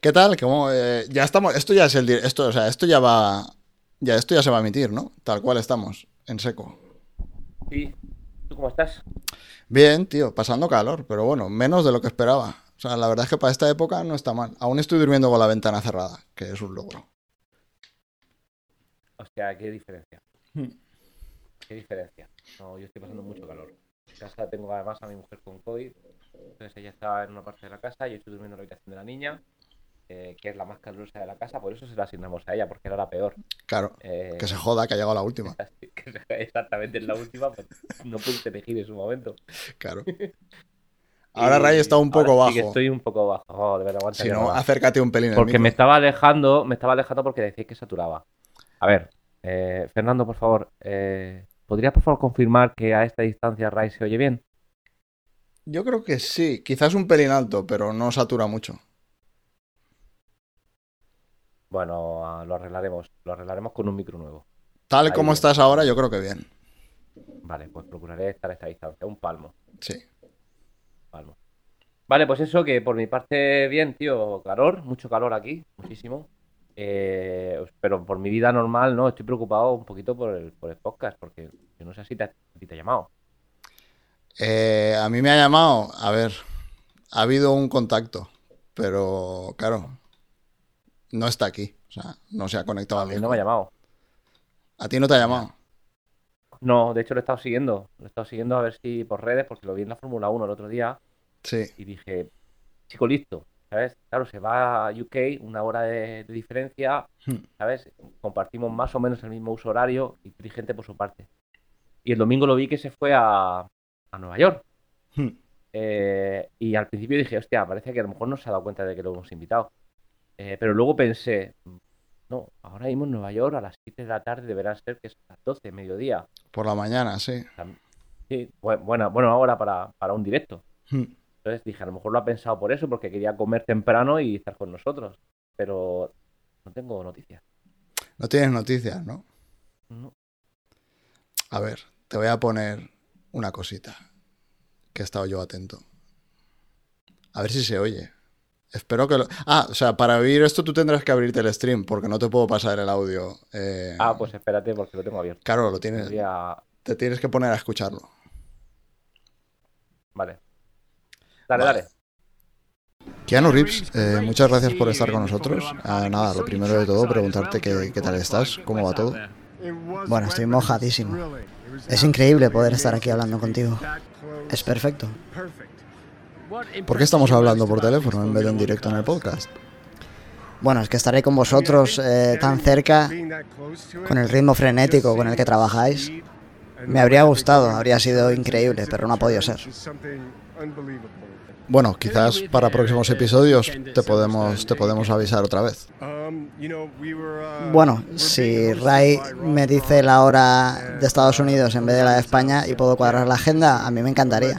¿Qué tal? ¿Cómo, eh, ya estamos. Esto ya es el. Esto, o sea, esto ya va. Ya, esto ya se va a emitir, ¿no? Tal cual estamos, en seco. Sí. ¿Tú cómo estás? Bien, tío, pasando calor, pero bueno, menos de lo que esperaba. O sea, la verdad es que para esta época no está mal. Aún estoy durmiendo con la ventana cerrada, que es un logro. Hostia, qué diferencia. Hmm. Qué diferencia. No, yo estoy pasando mucho calor. En casa tengo además a mi mujer con COVID. Entonces ella está en una parte de la casa, yo estoy durmiendo en la habitación de la niña, eh, que es la más calurosa de la casa, por eso se la asignamos a ella, porque era la peor. Claro, Eh, que se joda, que ha llegado la última. que se- Exactamente, es la última, pues no pude elegir en su momento. Claro. Ahora Ray está un poco ahora sí que bajo. estoy un poco bajo. Oh, de verdad, aguanta Si no, acércate un pelín. Porque me estaba alejando, me estaba alejando porque decís que saturaba. A ver, eh, Fernando, por favor, eh, ¿podrías por favor confirmar que a esta distancia Ray se oye bien? Yo creo que sí, quizás un pelín alto, pero no satura mucho. Bueno, ah, lo arreglaremos, lo arreglaremos con un micro nuevo. Tal Ahí como bien. estás ahora, yo creo que bien. Vale, pues procuraré estar a esta distancia, un palmo, Sí. palmo. Vale, pues eso, que por mi parte bien, tío, calor, mucho calor aquí, muchísimo. Eh, pero por mi vida normal, no, estoy preocupado un poquito por el, por el podcast, porque yo no sé si ha- te ha llamado. Eh, a mí me ha llamado, a ver, ha habido un contacto, pero claro, no está aquí. O sea, no se ha conectado A mí no me ha llamado. A ti no te ha llamado. No, de hecho lo he estado siguiendo. Lo he estado siguiendo a ver si por redes, porque lo vi en la Fórmula 1 el otro día Sí. y dije, chico listo, ¿sabes? Claro, se va a UK, una hora de, de diferencia, Hmm. ¿sabes? Compartimos más o menos el mismo uso horario, inteligente por su parte. Y el domingo lo vi que se fue a, a Nueva York. Hmm. Eh, y al principio dije, hostia, parece que a lo mejor no se ha dado cuenta de que lo hemos invitado. Eh, pero luego pensé, no, ahora mismo en Nueva York a las 7 de la tarde deberá ser que es a las 12, mediodía. Por la mañana, sí. Sí, bu- buena, buena hora para, para un directo. Hmm. Entonces dije, a lo mejor lo ha pensado por eso, porque quería comer temprano y estar con nosotros. Pero no tengo noticias. No tienes noticias, ¿no? No. A ver, te voy a poner una cosita que he estado yo atento. A ver si se oye. Espero que lo... Ah, o sea, para oír esto tú tendrás que abrirte el stream porque no te puedo pasar el audio. eh, Ah, pues espérate porque lo tengo abierto. Claro, lo tienes... Te tienes que poner a escucharlo. Vale. Dale, Vale. dale. Keanu Reeves, eh, muchas gracias por estar con nosotros. Ah, nada, lo primero de todo, preguntarte qué, qué tal estás, cómo va todo. Bueno, estoy mojadísimo. Es increíble poder estar aquí hablando contigo. Es perfecto. ¿Por qué estamos hablando por teléfono en vez de en directo en el podcast? Bueno, es que estaré con vosotros eh, tan cerca, con el ritmo frenético con el que trabajáis. Me habría gustado, habría sido increíble, pero no ha podido ser. Bueno, quizás para próximos episodios te podemos, te podemos avisar otra vez. Bueno, si Ray me dice la hora de Estados Unidos en vez de la de España y puedo cuadrar la agenda, a mí me encantaría.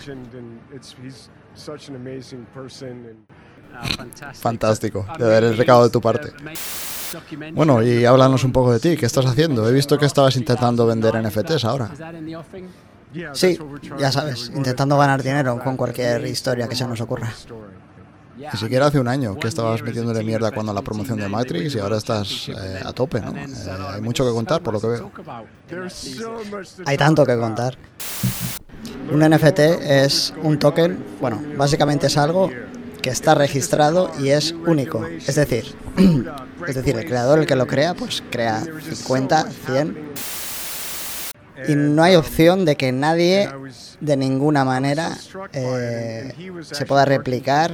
Fantástico, de ver el recado de tu parte. Bueno, y háblanos un poco de ti, ¿qué estás haciendo? He visto que estabas intentando vender NFTs ahora. Sí, ya sabes, intentando ganar dinero con cualquier historia que se nos ocurra. Ni siquiera hace un año que estabas metiéndole mierda cuando la promoción de Matrix y ahora estás eh, a tope, ¿no? Eh, hay mucho que contar por lo que veo. Hay tanto que contar. Un NFT es un token, bueno, básicamente es algo que está registrado y es único. Es decir, es decir, el creador, el que lo crea, pues crea 50, 100 y no hay opción de que nadie de ninguna manera eh, se pueda replicar.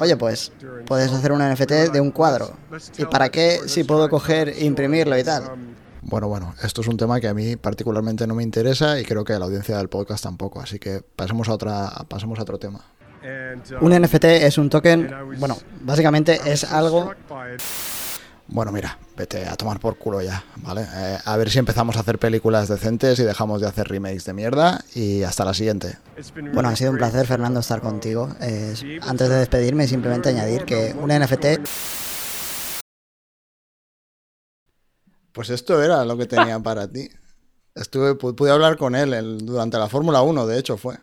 Oye, pues puedes hacer un NFT de un cuadro. ¿Y para qué si puedo coger e imprimirlo y tal? Bueno, bueno, esto es un tema que a mí particularmente no me interesa y creo que a la audiencia del podcast tampoco, así que pasemos a otra, pasemos a otro tema. Un NFT es un token, bueno, básicamente es algo Bueno, mira, vete a tomar por culo ya, ¿vale? Eh, a ver si empezamos a hacer películas decentes y dejamos de hacer remakes de mierda y hasta la siguiente. Bueno, ha sido un placer, Fernando, estar contigo. Eh, antes de despedirme, simplemente añadir que un NFT Pues esto era lo que tenía para ti. Estuve, pu- pude hablar con él el- durante la Fórmula 1, de hecho fue.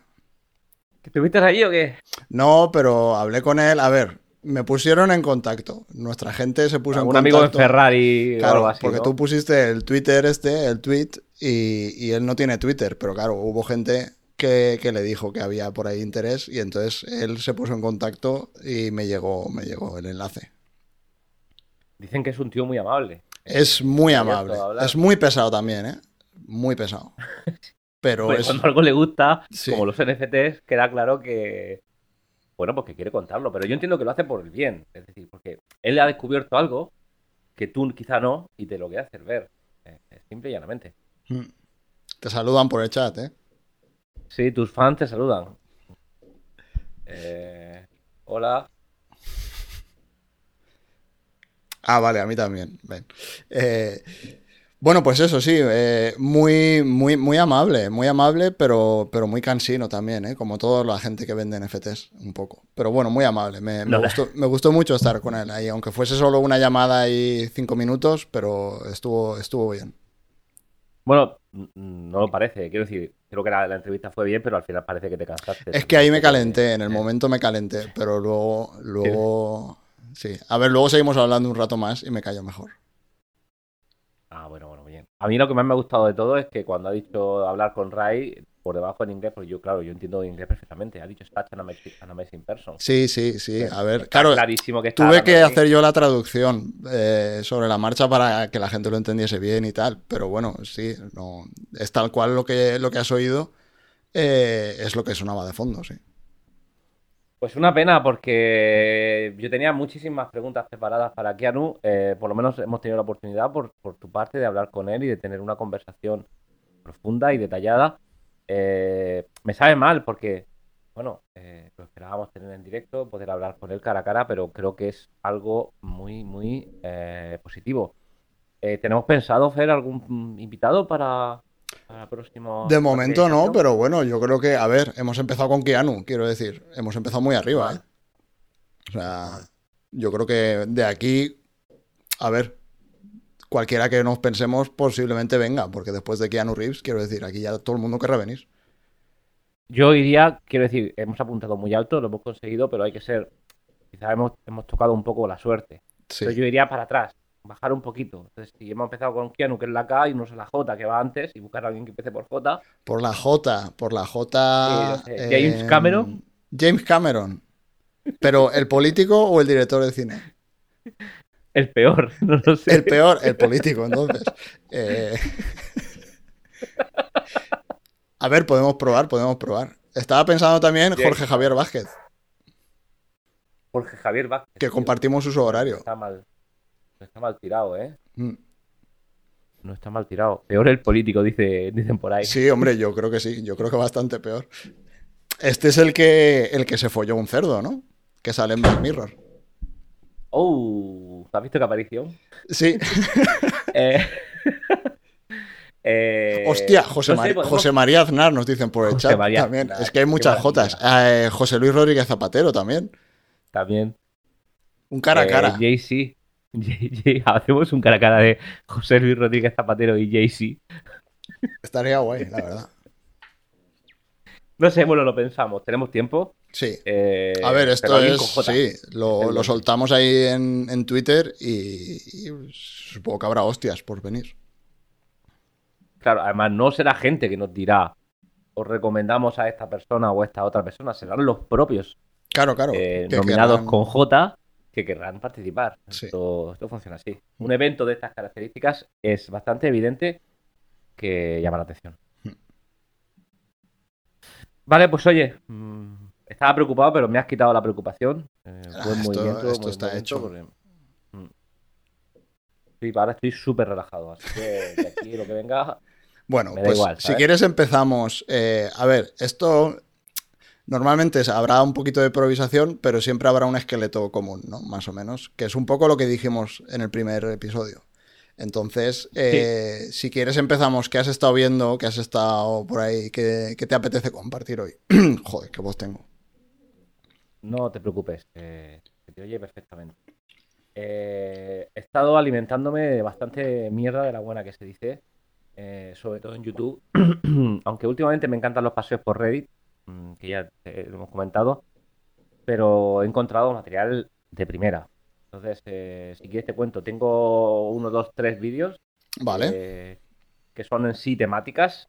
¿Que ¿Estuviste ahí o qué? No, pero hablé con él. A ver, me pusieron en contacto. Nuestra gente se puso en Un contacto. amigo en Ferrari o Claro, algo así. porque ¿no? tú pusiste el Twitter este, el tweet, y, y él no tiene Twitter, pero claro, hubo gente que, que le dijo que había por ahí interés y entonces él se puso en contacto y me llegó, me llegó el enlace. Dicen que es un tío muy amable. Es muy amable, es muy pesado también, ¿eh? Muy pesado. Pero Pues es... cuando algo le gusta, Sí. como los NFTs, queda claro que. Bueno, pues que quiere contarlo. Pero yo entiendo que lo hace por el bien. Es decir, porque él ha descubierto algo que tú quizá no y te lo quiere hacer ver. Eh, eh, simple y llanamente. Mm. Te saludan por el chat, ¿eh? Sí, tus fans te saludan. Eh, hola. Ah, vale, a mí también. Ven. Eh, bueno, pues eso sí, eh, muy, muy, muy amable, muy amable, pero, pero muy cansino también, ¿eh? Como toda la gente que vende NFTs, un poco. Pero bueno, muy amable. Me, me No. gustó, me gustó mucho estar con él ahí, aunque fuese solo una llamada y cinco minutos, pero estuvo, estuvo bien. Bueno, no lo parece. Quiero decir, creo que la, la entrevista fue bien, pero al final parece que te cansaste. Es que ahí me calenté, en el Eh, momento me calenté, pero luego, luego, sí. A ver, luego seguimos hablando un rato más y me cayó mejor. Ah, bueno, bueno, bien. A mí lo que más me ha gustado de todo es que cuando ha dicho hablar con Ray, por debajo en inglés, pues yo, claro, yo entiendo inglés perfectamente. Ha dicho such an amazing, person. Sí, sí, sí. A ver, Está claro, clarísimo que Tuve que hacer yo la traducción eh, sobre la marcha para que la gente lo entendiese bien y tal, pero bueno, sí, no, es tal cual lo que, lo que has oído, eh, es lo que sonaba de fondo, sí. Pues una pena porque yo tenía muchísimas preguntas preparadas para Keanu. eh, por lo menos hemos tenido la oportunidad por, por tu parte de hablar con él y de tener una conversación profunda y detallada. Eh, me sabe mal porque, bueno, eh, lo esperábamos tener en directo, poder hablar con él cara a cara, pero creo que es algo muy, muy eh, positivo. Eh, ¿Tenemos pensado, Fer, algún invitado para, para el próximo? De momento no, pero bueno, yo creo que, a ver, hemos empezado con Keanu, quiero decir, hemos empezado muy arriba, ¿eh? O sea, yo creo que de aquí, a ver, cualquiera que nos pensemos posiblemente venga, porque después de Keanu Reeves, quiero decir, aquí ya todo el mundo querrá venir. Yo iría, quiero decir, hemos apuntado muy alto, lo hemos conseguido, pero hay que ser, quizás hemos, hemos tocado un poco la suerte. Sí. Entonces yo iría para atrás, bajar un poquito. Entonces, si hemos empezado con Keanu, que es la K, y no es la J, que va antes, y buscar a alguien que empiece por J, Por la J, por la J. Sí, sé. James eh, Cameron. James Cameron. Pero, ¿el político o el director de cine? el peor, no lo sé. El peor, el político, entonces. Eh, A ver, podemos probar, podemos probar. Estaba pensando también. Jorge Javier Vázquez, Jorge Javier Vázquez. que compartimos uso horario. Está mal. No está mal tirado, ¿eh? Mm. No está mal tirado. Peor el político, dice, dicen por ahí. Sí, hombre, yo creo que sí, yo creo que bastante peor. Este es el que, el que se folló un cerdo, ¿no? Que sale en Black Mirror. Oh, ¿has visto qué aparición? Sí. Eh, eh, Hostia, José, no sé, Mari- podemos- José María Aznar nos dicen por el José chat María también. Aznar, Es que hay muchas jotas. Eh, José Luis Rodríguez Zapatero también. También. Un cara a cara. Jay-Z. Jay- Hacemos un cara a cara de José Luis Rodríguez Zapatero y Jay-Z. Estaría guay, la verdad. No sé, bueno, lo pensamos. ¿Tenemos tiempo? Sí. Eh, A ver, esto es. J. Sí, lo, lo soltamos ahí en, en Twitter y, y supongo que habrá hostias por venir. Claro, además no será gente que nos dirá os recomendamos a esta persona o a esta otra persona, serán los propios Claro, claro. eh, que nominados querrán- con J que querrán participar. Sí. Esto, esto funciona así. Un evento de estas características es bastante evidente que llama la atención. Hmm. Vale, pues oye, mm, estaba preocupado, pero me has quitado la preocupación. Eh, Ah, esto- movimiento, esto buen está hecho. porque, mm. Sí, ahora estoy súper relajado, así que de aquí lo que venga. Bueno, pues igual, si quieres empezamos. eh, a ver, esto normalmente habrá un poquito de improvisación, pero siempre habrá un esqueleto común, ¿no? Más o menos, que es un poco lo que dijimos en el primer episodio. Entonces, eh, si quieres empezamos, ¿qué has estado viendo? ¿Qué has estado por ahí? ¿Qué, qué te apetece compartir hoy? Joder, qué voz tengo. No te preocupes, eh, se te oye perfectamente. Eh, he estado alimentándome de bastante mierda de la buena que se dice, eh, sobre todo en YouTube. Aunque últimamente me encantan los paseos por Reddit, que ya lo hemos comentado, pero he encontrado material de primera. Entonces, eh, si quieres te cuento, tengo uno, dos, tres vídeos. Vale. eh, que son en sí temáticas.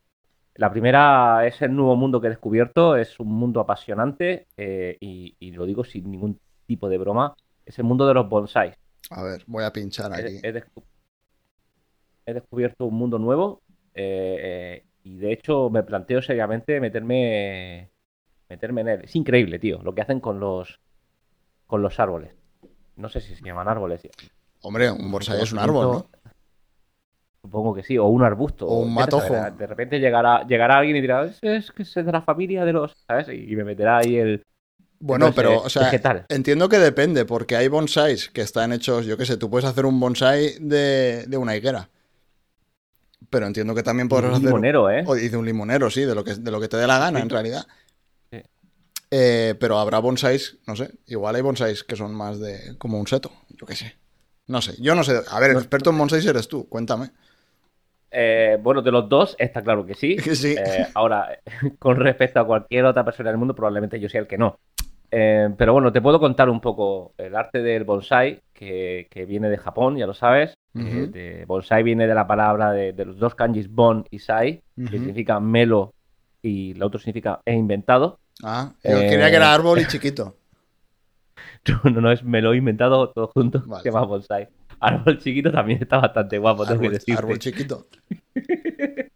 La primera es el nuevo mundo que he descubierto, es un mundo apasionante eh, y, y lo digo sin ningún tipo de broma, es el mundo de los bonsáis. A ver, voy a pinchar He, aquí. he descu- he descubierto un mundo nuevo eh, eh, y de hecho me planteo seriamente meterme meterme en él. Es increíble, tío, lo que hacen con los con los árboles. No sé si se llaman árboles. Hombre, un bonsai es un árbol, ¿no? Supongo que sí, o un arbusto. O un matojo. De repente llegará, llegará alguien y dirá, es, es que es de la familia de los, ¿sabes? Y me meterá ahí el... Bueno, Entonces, pero, o sea, vegetal. entiendo que depende, porque hay bonsais que están hechos, yo qué sé, tú puedes hacer un bonsai de, de una higuera. Pero entiendo que también podrás un hacer. limonero, ¿eh? O y de un limonero, sí, de lo que, de lo que te dé la gana, Sí. en realidad. Sí. Eh, pero habrá bonsais, no sé, igual hay bonsais que son más de. como un seto, yo qué sé. No sé, yo no sé. A ver, el experto en bonsais eres tú, cuéntame. Eh, bueno, de los dos está claro que sí. Sí. Eh, ahora, con respecto a cualquier otra persona del mundo, probablemente yo sea el que no. Eh, pero bueno, te puedo contar un poco el arte del bonsai, que, que viene de Japón, ya lo sabes. De- bonsai viene de la palabra de, de los dos kanjis bon y sai, que significa melo y el otro significa he inventado. Ah, yo Eh, creía que era árbol y chiquito. No, no, no es melo inventado todo junto, Vale. se llama bonsai. Árbol chiquito también está bastante guapo, tengo que Árbol, decirte. árbol chiquito.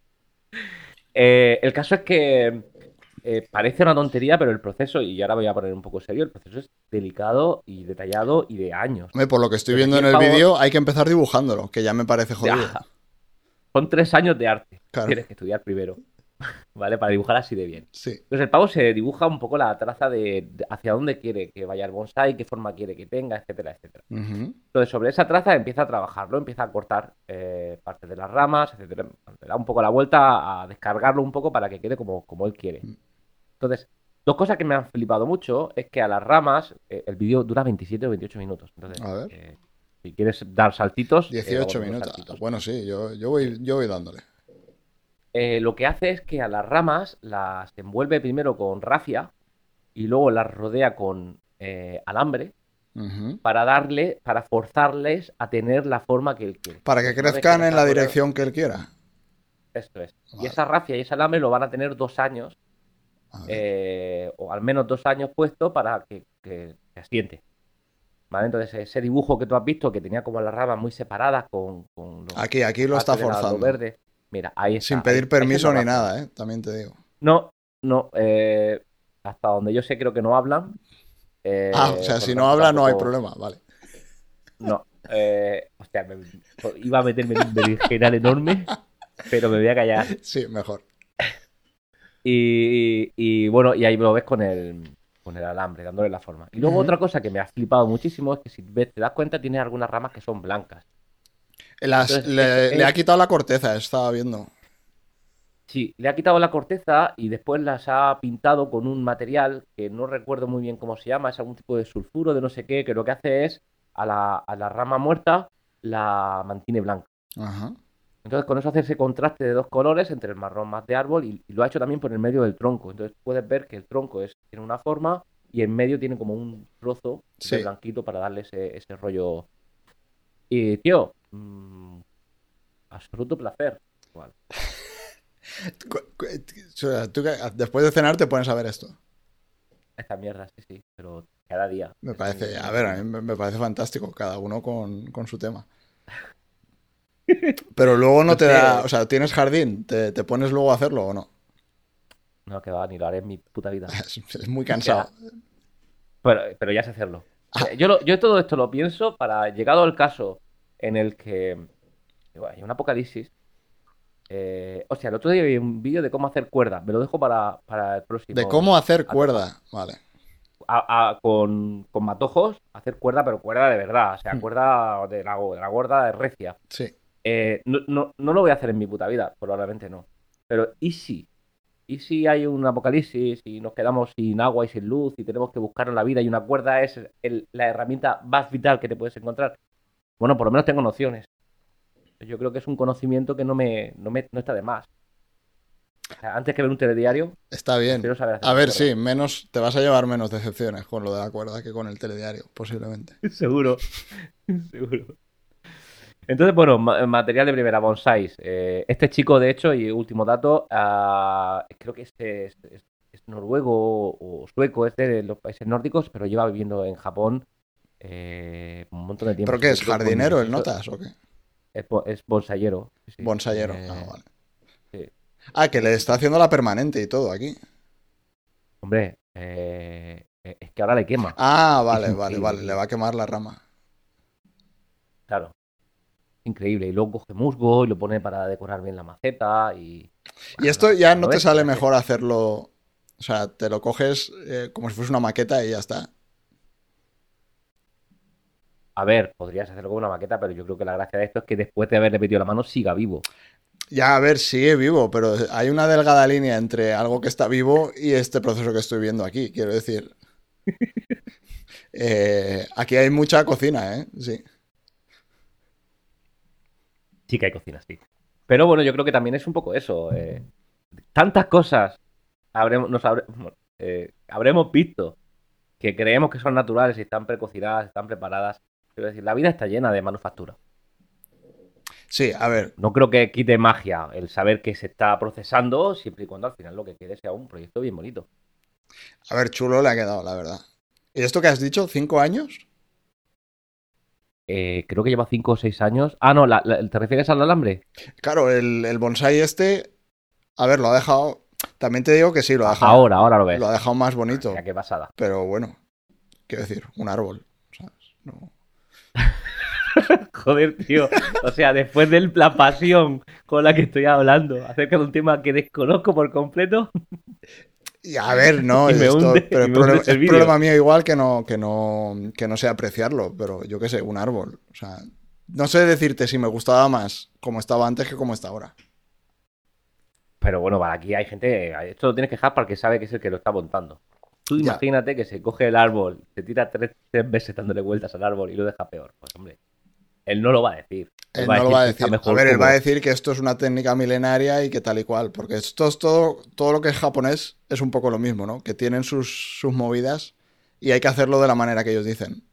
Eh, el caso es que eh, parece una tontería, pero el proceso, y ahora voy a poner un poco serio, el proceso es delicado y detallado y de años. Hombre, por lo que estoy Pues viendo en el vídeo, hay que empezar dibujándolo, que ya me parece jodido. Ya. Son tres años de arte. Claro. Tienes que estudiar primero, ¿vale? Para dibujar así de bien. Sí. Entonces el pavo se dibuja un poco la traza de, hacia dónde quiere que vaya el bonsai, qué forma quiere que tenga, etcétera, etcétera. Entonces, sobre esa traza empieza a trabajarlo, empieza a cortar eh, partes de las ramas, etcétera. Le da un poco la vuelta a descargarlo un poco para que quede como, como él quiere. Entonces, dos cosas que me han flipado mucho es que a las ramas, eh, el vídeo dura 27 o 28 minutos. Entonces, A ver. eh, si quieres dar saltitos, eh, 18 vamos a dar minutos. saltitos. Bueno, sí, yo, yo, voy, yo voy dándole. Eh, lo que hace es que a las ramas las envuelve primero con rafia y luego las rodea con eh, alambre para darle, para forzarles a tener la forma que él quiere. Para que crezcan en la dirección que él quiera. Esto es. Y esa rafia y ese alambre lo van a tener dos años. Eh, o al menos dos años puesto para que, que se asiente. ¿Vale? Entonces, ese dibujo que tú has visto, que tenía como las ramas muy separadas con, con los Aquí, aquí lo está forzando. verde. Mira, ahí está. Sin pedir permiso ni nada, ¿eh? También te digo. No, no. eh, hasta donde yo sé, creo que no hablan. Eh, Ah, o sea, si no tanto, habla no hay problema, vale. No. Eh, hostia, me- iba a meterme en un berenjenal enorme, pero me voy a callar. Sí, mejor. Y, y, bueno, y ahí lo ves con el, con el alambre, dándole la forma. Y luego otra cosa que me ha flipado muchísimo es que si ves, te das cuenta, tiene algunas ramas que son blancas. Las- Entonces, le, es- le ha quitado la corteza, estaba viendo. Sí, le ha quitado la corteza y después las ha pintado con un material que no recuerdo muy bien cómo se llama, es algún tipo de sulfuro de no sé qué, que lo que hace es a la, a la rama muerta la mantiene blanca. Ajá. Entonces con eso hace ese contraste de dos colores entre el marrón más de árbol y, y lo ha hecho también por el medio del tronco. Entonces puedes ver que el tronco es, tiene una forma y en medio tiene como un trozo Sí. de blanquito para darle ese, ese rollo. Y tío, mm, absoluto placer. Tú después de cenar te pones a ver esto. Esta mierda, sí, sí, pero cada día. Me parece, a ver, a mí me me parece fantástico, cada uno con, con su tema. Pero luego no te da, o sea, ¿tienes jardín? ¿Te, te pones luego a hacerlo o no? No, que va, ni lo haré en mi puta vida. Es, es muy cansado. Pero, pero ya sé hacerlo. Ah. Eh, Yo, lo- yo todo esto lo pienso para, llegado al caso en el que digo, hay un apocalipsis. Eh, o sea, el otro día vi un vídeo de cómo hacer cuerda. Me lo dejo para, para el próximo. De cómo hacer cuerda. Vale. A- a- con, con matojos, hacer cuerda, pero cuerda de verdad. O sea, Hmm. cuerda de la, de la gorda de recia. Sí. Eh, no, no, no lo voy a hacer en mi puta vida, probablemente no. Pero ¿y si? ¿Y si hay un apocalipsis y nos quedamos sin agua y sin luz y tenemos que buscar la vida y una cuerda es el- la herramienta más vital que te puedes encontrar? Bueno, por lo menos tengo nociones. Yo creo que es un conocimiento que no me, no me no está de más. O sea, antes que ver un telediario, Está bien. Saber A ver, sí, menos, te vas a llevar menos decepciones con lo de la cuerda que con el telediario, posiblemente. seguro. seguro. Entonces, bueno, ma- material de primera, bonsáis. Eh, este chico, de hecho, y último dato, ah, creo que este es, es- es noruego o sueco, es de los países nórdicos, pero lleva viviendo en Japón eh, un montón de tiempo. ¿Pero qué es? ¿Jardinero el notas o qué? Es, es bonsayero. sí, sí. Bonsayero. Eh, Ah, vale. sí. Ah, que le está haciendo la permanente y todo aquí. Hombre, es que ahora le quema, Ah, vale, vale, vale. Le va a quemar la rama. claro. Increíble. Y luego coge musgo y lo pone para decorar bien la maceta y... Y esto ya no te ves, sale mejor hacerlo. O sea, te lo coges eh, como si fuese una maqueta y ya está. A ver, podrías hacerlo con una maqueta, pero yo creo que la gracia de esto es que después de haberle metido la mano siga vivo. Ya, a ver, sigue vivo, pero hay una delgada línea entre algo que está vivo y este proceso que estoy viendo aquí. Quiero decir. Eh, aquí hay mucha cocina, ¿eh? Sí. Sí que hay cocina, sí. Pero bueno, yo creo que también es un poco eso. eh, tantas cosas habremos, nos habre- eh, habremos visto que creemos que son naturales y están precocinadas, están preparadas. Quiero decir, la vida está llena de manufactura. Sí, a ver. No creo que quite magia el saber que se está procesando, siempre y cuando al final lo que quede sea un proyecto bien bonito. A ver, chulo le ha quedado, la verdad. ¿Y esto que has dicho? ¿Cinco años? Eh, creo que lleva 5 o 6 años. Ah, no, la- la- ¿te refieres al alambre? Claro, el, el bonsai este. A ver, lo ha dejado. También te digo que sí, lo ha dejado. Ahora, ahora lo ves. Lo ha dejado más bonito. Mira qué pasada. Pero bueno, quiero decir, un árbol. ¿sabes? No. Joder, tío. O sea, después de la pasión con la que estoy hablando acerca de un tema que desconozco por completo, Y a ver, no, Y me esto- hunde- pero y es, me problema, el es problema mío igual que no, que no, que no sé apreciarlo, pero yo qué sé, un árbol. O sea, no sé decirte si me gustaba más como estaba antes que como está ahora. Pero bueno, para aquí hay gente. Esto lo tienes que dejar para que sabe que es el que lo está montando. Tú Ya. imagínate que se coge el árbol, se tira tres, tres veces dándole vueltas al árbol y lo deja peor. Pues hombre, él no lo va a decir. Él no lo va a decir. A ver, él va a decir que esto es una técnica milenaria y que tal y cual, porque esto es todo, todo lo que es japonés es un poco lo mismo, ¿no? Que tienen sus, sus movidas y hay que hacerlo de la manera que ellos dicen.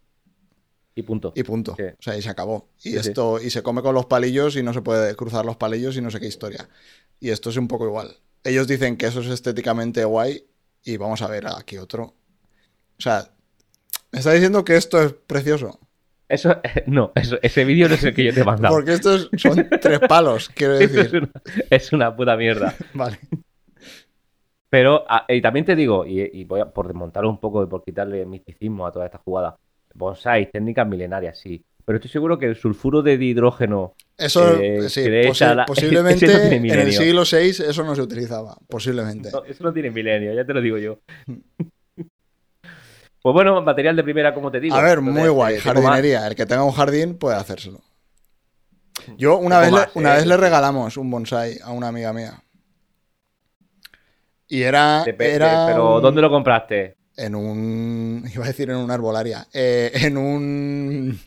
Y punto. Y punto. Sí. O sea, y se acabó. Y Sí, sí. esto, y se come con los palillos y no se puede cruzar los palillos y no sé qué historia. Y esto es un poco igual. Ellos dicen que eso es estéticamente guay y vamos a ver aquí otro. O sea, me está diciendo que esto es precioso. Eso, no, eso, ese vídeo no es el que yo te he mandado. Porque estos son tres palos, quiero es, decir. una, es una puta mierda. Vale. Pero ah, y también te digo, y, y voy a por desmontar un poco y por quitarle misticismo a toda esta jugada. Bonsai, técnicas milenarias, sí. Pero estoy seguro que el sulfuro de dihidrógeno. Eso, Eh, sí, posi- la- posiblemente no en el siglo VI eso no se utilizaba. Posiblemente. no, eso no tiene milenio, ya te lo digo yo. Pues bueno, material de primera, como te digo. A ver, Entonces, muy guay. eh, más- Jardinería. El que tenga un jardín puede hacérselo. Yo una vez, le, una eh, vez le sí. regalamos un bonsai a una amiga mía. Y era, Dep- de- era pero un- ¿dónde lo compraste? en un... Iba a decir en una arbolaria. Eh, en un...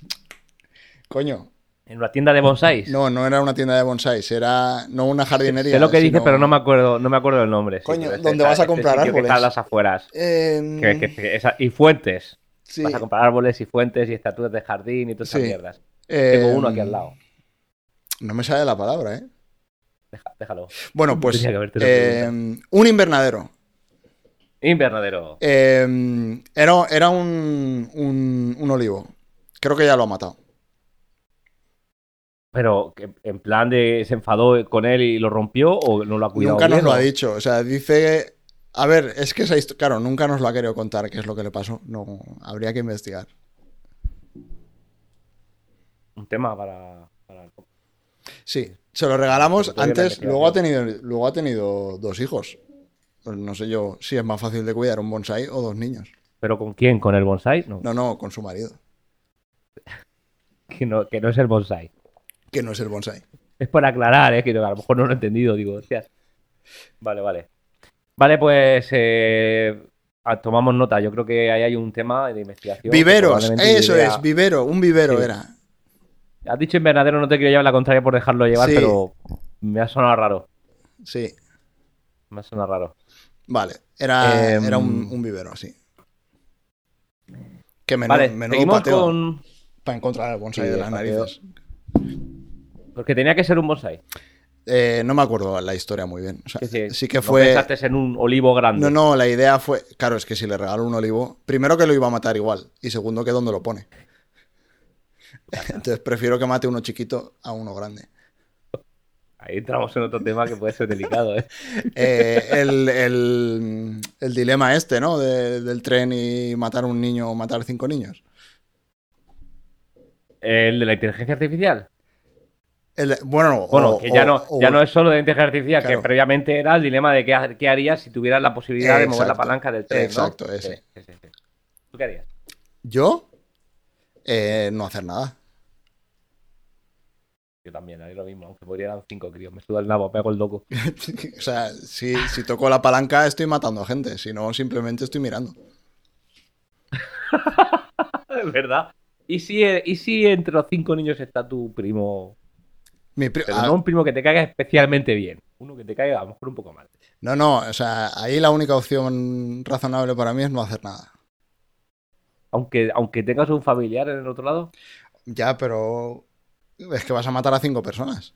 Coño. ¿En una tienda de bonsáis? No, no era una tienda de bonsais. Era no una jardinería. Sé lo que dice, sino- pero no me acuerdo, no me acuerdo del nombre. sí, Coño, pero es ¿dónde vas a este comprar que árboles? está a las afueras. Em, Que- que- que esa- y fuentes. sí, Vas a comprar árboles y fuentes y estatuas de jardín y todas esas Sí. mierdas. Tengo uno aquí em, al lado. No me sale la palabra, ¿eh? Deja- déjalo. Bueno, pues Tenía que habértelo em, un invernadero. Invernadero. Eh, era era un, un, un olivo. Creo que ya lo ha matado. Pero, ¿en plan de se enfadó con él y lo rompió o no lo ha cuidado nunca nos bien, lo o- ha dicho. O sea, dice. A ver, es que esa historia. Claro, nunca nos lo ha querido contar qué es lo que le pasó. No, habría que investigar. Un tema para... Sí, se lo regalamos antes. Luego ha, tenido, luego ha tenido dos hijos. Pues no sé yo si es más fácil de cuidar un bonsai o dos niños. ¿Pero con quién? ¿Con el bonsai? No, No, no, con su marido. que no, que no es el bonsai. Que no es el bonsai. Es por aclarar, ¿eh? que a lo mejor no lo he entendido, digo, hostias. Vale, vale. Vale, pues eh, tomamos nota. Yo creo que ahí hay un tema de investigación. Viveros, eso es, vivero, un vivero Sí. era. Has dicho invernadero, no te quiero llevar la contraria por dejarlo llevar, Sí. pero me ha sonado raro. Sí. Me suena raro. Vale, era, Em, era un, un vivero, sí. Que menudo, vale, menudo pateo con... para encontrar el bonsai Sí, de las pateo. Porque tenía que ser un bonsai. Eh, no me acuerdo la historia muy bien. O sea, Sí, sí. sí que No fue. pensaste en un olivo grande. No, no, la idea fue. Claro, es que si le regalo un olivo, primero que lo iba a matar igual, y segundo que dónde lo pone. Entonces prefiero que mate uno chiquito a uno grande. Ahí entramos en otro tema que puede ser delicado, ¿eh? Eh, el, el- el dilema este, ¿no? De- del tren y matar un niño o matar cinco niños. El de la inteligencia artificial. El- bueno, Bueno, o- que ya, o- no, o- ya no es solo de inteligencia artificial, Claro. que previamente era el dilema de qué, ha- qué harías si tuvieras la posibilidad de mover la palanca del tren, ¿no? Exacto, ese. Sí, sí, sí, sí. ¿Tú qué harías? Yo, eh, no hacer nada. Yo también, haría lo mismo, aunque murieran cinco críos. Me suda el nabo, pego el loco. o sea, si, si toco la palanca estoy matando a gente, si no, simplemente estoy mirando. Es verdad. ¿Y si, ¿Y si entre los cinco niños está tu primo? Mi Pero ah, no un primo que te caiga especialmente bien. Uno que te caiga a lo mejor un poco mal. No, no, o sea, ahí la única opción razonable para mí es no hacer nada. Aunque, aunque tengas un familiar en el otro lado. Ya, pero es que vas a matar a cinco personas.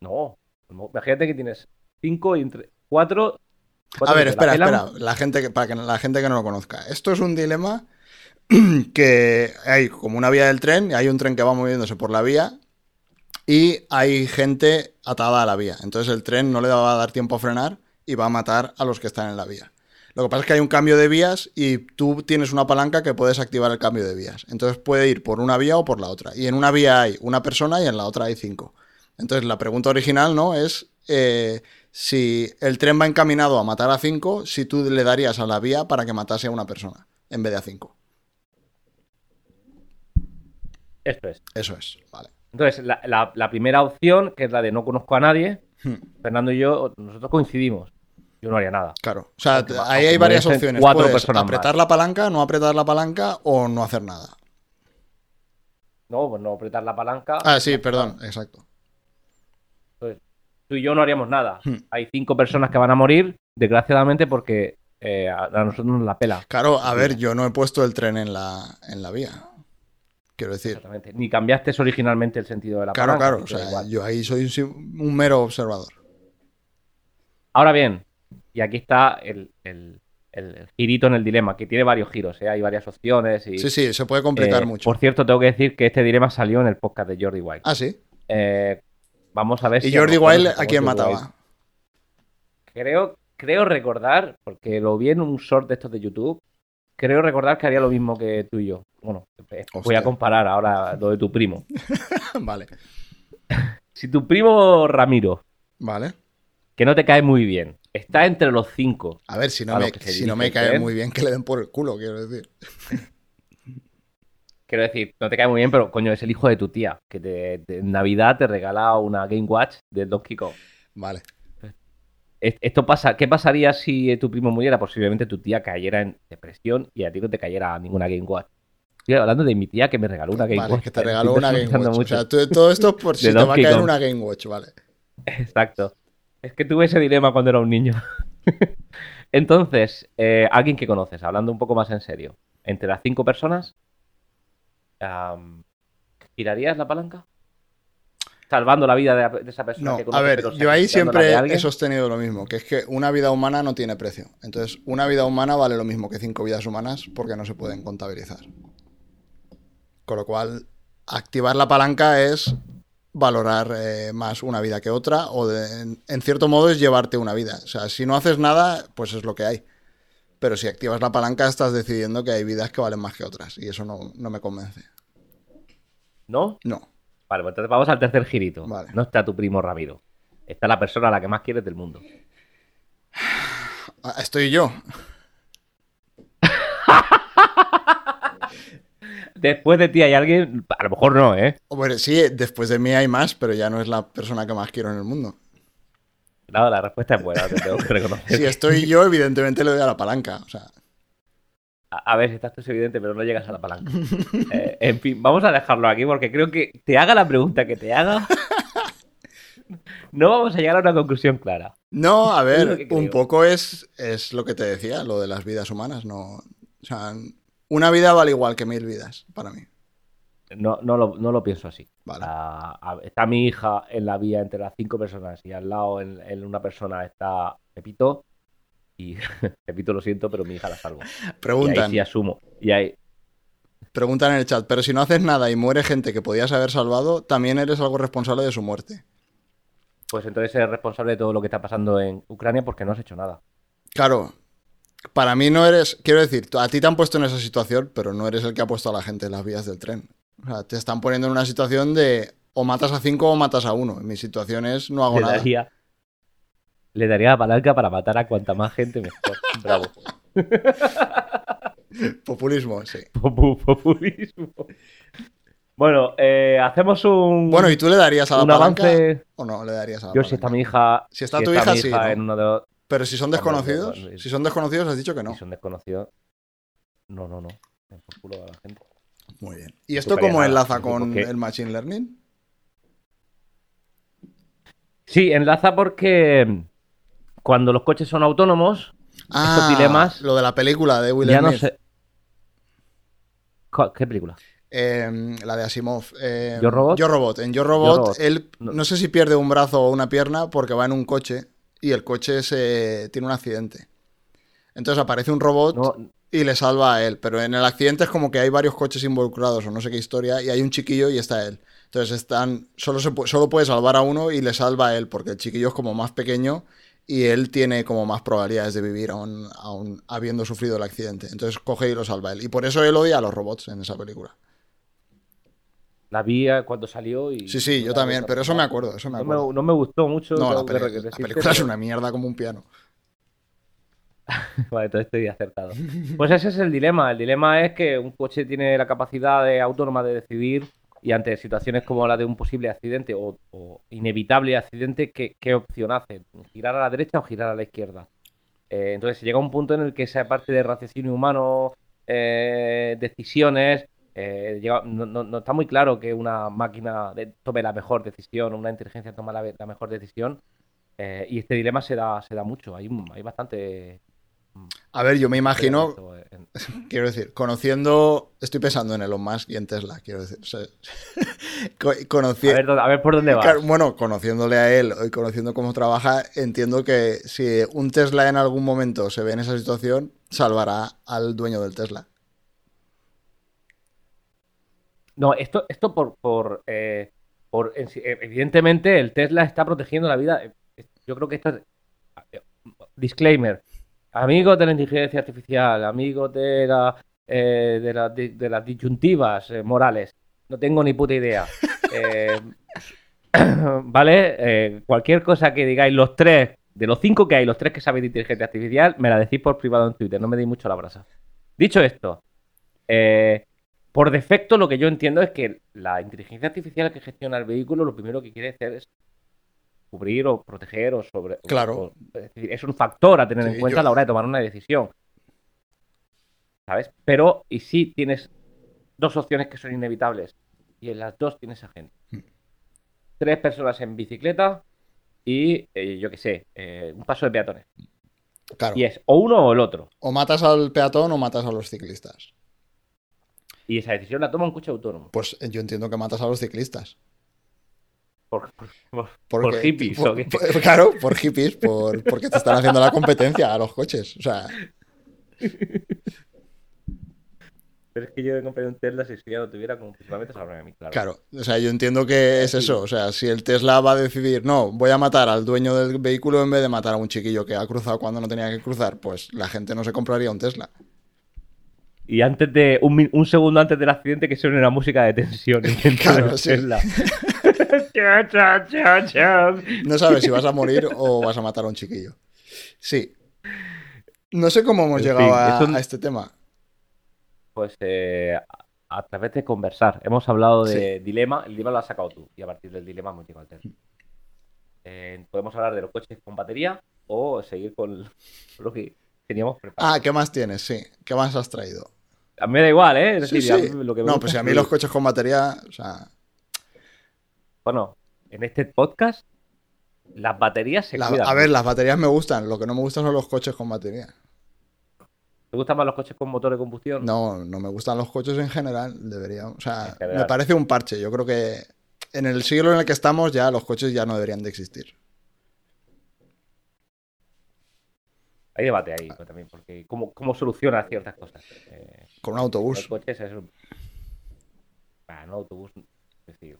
No. No, Imagínate que tienes cinco y entre cuatro. A ver, la espera, pelan. espera, la gente que, para que la gente que no lo conozca. Esto es un dilema que hay como una vía del tren, y hay un tren que va moviéndose por la vía y hay gente atada a la vía. Entonces el tren no le va a dar tiempo a frenar y va a matar a los que están en la vía. Lo que pasa es que hay un cambio de vías y tú tienes una palanca que puedes activar el cambio de vías. Entonces puede ir por una vía o por la otra. Y en una vía hay una persona y en la otra hay cinco. Entonces la pregunta original, ¿no? Es eh, si el tren va encaminado a matar a cinco, si tú le darías a la vía para que matase a una persona en vez de a cinco. Esto es. Eso es, vale. Entonces, la, la- la primera opción, que es la de no conozco a nadie, Hmm, Fernando y yo, nosotros coincidimos. Yo no haría nada. Claro. O sea, ahí hay varias opciones. cuatro Puedes personas apretar más. la palanca, no apretar la palanca o no hacer nada. No, pues no apretar la palanca. Ah, sí, perdón, exacto. Tú y yo no haríamos nada. Hmm. Hay cinco personas que van a morir, desgraciadamente, porque eh, a, a nosotros nos la pela. Claro, a ver, yo no he puesto el tren en la, en la vía. Quiero decir. Exactamente. Ni cambiaste originalmente el sentido de la Claro, palanca. claro. O sea, igual. yo ahí soy un, mero observador. Ahora bien, y aquí está el, el- el- el girito en el dilema, que tiene varios giros, ¿eh? hay varias opciones. Y, Sí, sí, se puede complicar eh, mucho. Por cierto, tengo que decir que este dilema salió en el podcast de Jordi Wild. Ah, sí. Eh, vamos a ver ¿Y si lo Jordi Wild a quién Wild. mataba? Creo, creo recordar, porque lo vi en un short de estos de YouTube, creo recordar que haría lo mismo que tú y yo. Bueno, eh, voy a comparar ahora lo de tu primo. vale, Si tu primo Ramiro, vale. que no te cae muy bien, está entre los cinco, A ver, si no me, si no cae muy bien que le den por el culo, quiero decir. quiero decir, no te cae muy bien, pero coño, es el hijo de tu tía, que te, te- en Navidad te regala una Game Watch de Donkey Kong. Vale. Es- Esto pasa, ¿qué pasaría si tu primo muriera? Posiblemente tu tía cayera en depresión y a ti no te cayera ninguna Game Watch. Estoy hablando de mi tía que me regaló una Game Vale, Watch. que te regaló una Game Watch. O mucho. sea, tú- todo esto por si te va a caer una Game Watch, vale. Exacto. Es que tuve ese dilema cuando era un niño. Entonces, eh, alguien que conoces, hablando un poco más en serio, entre las cinco personas, am, ¿girarías la palanca? Salvando la vida de, de esa persona No, que a conoces, ver, yo ahí siempre he sostenido lo mismo, que es que una vida humana no tiene precio. Entonces, una vida humana vale lo mismo que cinco vidas humanas porque no se pueden contabilizar. Con lo cual, activar la palanca es valorar eh, más una vida que otra o de- en, en cierto modo es llevarte una vida. O sea, si no haces nada, pues es lo que hay. Pero si activas la palanca estás decidiendo que hay vidas que valen más que otras y eso no, no me convence. ¿No? No. Vale, pues entonces vamos al tercer girito. Vale. No está tu primo Ramiro. Está la persona a la que más quieres del mundo. Ah, Estoy yo. Después de ti hay alguien, a lo mejor no, ¿eh? Hombre, sí, después de mí hay más, pero ya no es la persona que más quiero en el mundo. Claro, la respuesta es buena, te tengo que reconocer. Si estoy yo, evidentemente le doy a la palanca. O sea, A, ver, si estás tú es evidente, pero no llegas a la palanca. Eh, en fin, vamos a dejarlo aquí porque creo que te haga la pregunta que te haga. No vamos a llegar a una conclusión clara. No, a ver, un poco es, es lo que te decía, lo de las vidas humanas. No, o sea, una vida vale igual que mil vidas para mí. No, no, lo, no lo pienso así. Vale. Ah, está mi hija en la vía entre las cinco personas y al lado en, en una persona está Pepito. Y Pepito lo siento, pero mi hija la salvo. Y ahí Preguntan, sí asumo. Y ahí, preguntan en el chat, pero si no haces nada y muere gente que podías haber salvado, también eres algo responsable de su muerte. pues entonces eres responsable de todo lo que está pasando en Ucrania porque no has hecho nada. Claro, para mí no eres, quiero decir, a ti te han puesto en esa situación, pero no eres el que ha puesto a la gente en las vías del tren. O sea, te están poniendo en una situación de o matas a cinco o matas a uno. En mi situación es no hago Le nada. Le daría la palanca para matar a cuanta más gente mejor. Bravo. Populismo, sí. Popu- Populismo. Bueno, eh, hacemos un, Bueno, ¿y tú le darías a la palanca avance. o no le darías a la Yo, palanca? si está mi hija. Si está tu hija, mi sí, ¿no? en uno de los. Pero si son desconocidos, si son desconocidos has dicho que no. Si son desconocidos. No, no, no. Den por culo a la gente. Muy bien. ¿Y esto cómo enlaza con porque- el Machine Learning? Sí, enlaza porque cuando los coches son autónomos, Ah, dilemas lo de la película de Will ya no Smith. sé. Co- ¿Qué película? Eh, la de Asimov. eh, ¿Yo, Robot? Yo Robot. En Yo Robot, Robot. él no. No. sé si pierde un brazo o una pierna porque va en un coche y el coche se tiene un accidente. Entonces aparece un robot No, y le salva a él. Pero en el accidente es como que hay varios coches involucrados o no sé qué historia y hay un chiquillo y está él. Entonces están solo, se, solo puede salvar a uno y le salva a él porque el chiquillo es como más pequeño y él tiene como más probabilidades de vivir aún, aún habiendo sufrido el accidente. Entonces coge y lo salva él. Y por eso él odia a los robots en esa película. la vi eh, cuando salió y. Sí, sí, yo también, pero eso me acuerdo, eso me No me, no me gustó mucho. No, la, que peli- la película es una mierda como un piano. Vale, entonces estoy acertado. Pues ese es el dilema. El dilema es que un coche tiene la capacidad de- autónoma de decidir y ante situaciones como la de un posible accidente o, inevitable accidente, ¿qué, opción hace? ¿Girar a la derecha o girar a la izquierda? Eh, entonces llega un punto en el que esa parte de raciocinio humano, eh, decisiones, eh, no, no- no está muy claro que una máquina tome la mejor decisión, una inteligencia toma la, la mejor decisión. y este dilema se da, se da mucho. Hay, hay bastante A ver, yo me imagino, quiero decir, conociendo, estoy pensando en Elon Musk y en Tesla, quiero decir. o sea, co- conoci- A ver, dónde- a ver por dónde. Claro, bueno, conociéndole a él y conociendo cómo trabaja, entiendo que si un Tesla en algún momento se ve en esa situación, salvará al dueño del Tesla. No, esto, esto por, por, eh, por evidentemente el Tesla está protegiendo la vida. Eh, Yo creo que esto es eh, disclaimer. Amigos de la inteligencia artificial, amigos de la eh, de, la- de- de las disyuntivas eh, morales. No tengo ni puta idea. Eh, ¿Vale? Cualquier cosa que digáis los tres, de los cinco que hay, los tres que sabéis de inteligencia artificial, me la decís por privado en Twitter, no me deis mucho la brasa. Dicho esto, por defecto lo que yo entiendo es que la inteligencia artificial que gestiona el vehículo lo primero que quiere hacer es cubrir o proteger o sobre... Claro. o- es, decir, es un factor a tener Sí, en cuenta yo- a la hora de tomar una decisión. ¿Sabes? Pero, ¿y si tienes dos opciones que son inevitables? Y en las dos tienes a gente. Hmm. Tres personas en bicicleta y, eh, yo qué sé, eh, un paso de peatones. Claro. Y es o uno o el otro. O matas al peatón o matas a los ciclistas. Y esa decisión la toma un coche autónomo. Pues eh, yo entiendo que matas a los ciclistas. Por, por- por- Porque- por hippies. por- ¿o qué? por- claro, por hippies, por, porque te están haciendo la competencia a los coches. O sea, Pero es que yo me compré un Tesla si ya lo tuviera como principalmente a mí, claro. claro. O sea, yo entiendo que es eso. O sea, si el Tesla va a decidir, no, voy a matar al dueño del vehículo en vez de matar a un chiquillo que ha cruzado cuando no tenía que cruzar, pues la gente no se compraría un Tesla. Y antes de, un, segundo antes del accidente que suene la música de tensión dentro Claro, del sí. Tesla. No sabes si vas a morir o vas a matar a un chiquillo. Sí. No sé cómo hemos En llegado fin, a, es un- a este tema. Pues eh, a, través de conversar. Hemos hablado de dilema. El dilema lo has sacado tú. Y a partir del dilema hemos llegado al Tesla. Eh, podemos hablar de los coches con batería o seguir con lo que teníamos preparado. Ah, ¿qué más tienes? Sí. ¿Qué más has traído? A mí me da igual, ¿eh? Es Sí, decir, a sí. mí lo que me No, pues si a mí fluir. los coches con batería, o sea, Bueno, en este podcast Las baterías se La- cuidan. a ver, las baterías me gustan. Lo que no me gustan son los coches con batería. ¿Te gustan más los coches con motor de combustión? No, no me gustan los coches en general. Debería, o sea, general. me parece un parche. Yo creo que en el siglo en el que estamos ya los coches ya no deberían de existir. Hay debate ahí también, porque cómo, cómo soluciona ciertas cosas. Eh, Con un los autobús. coches es un... Ah, no, autobús... es decir,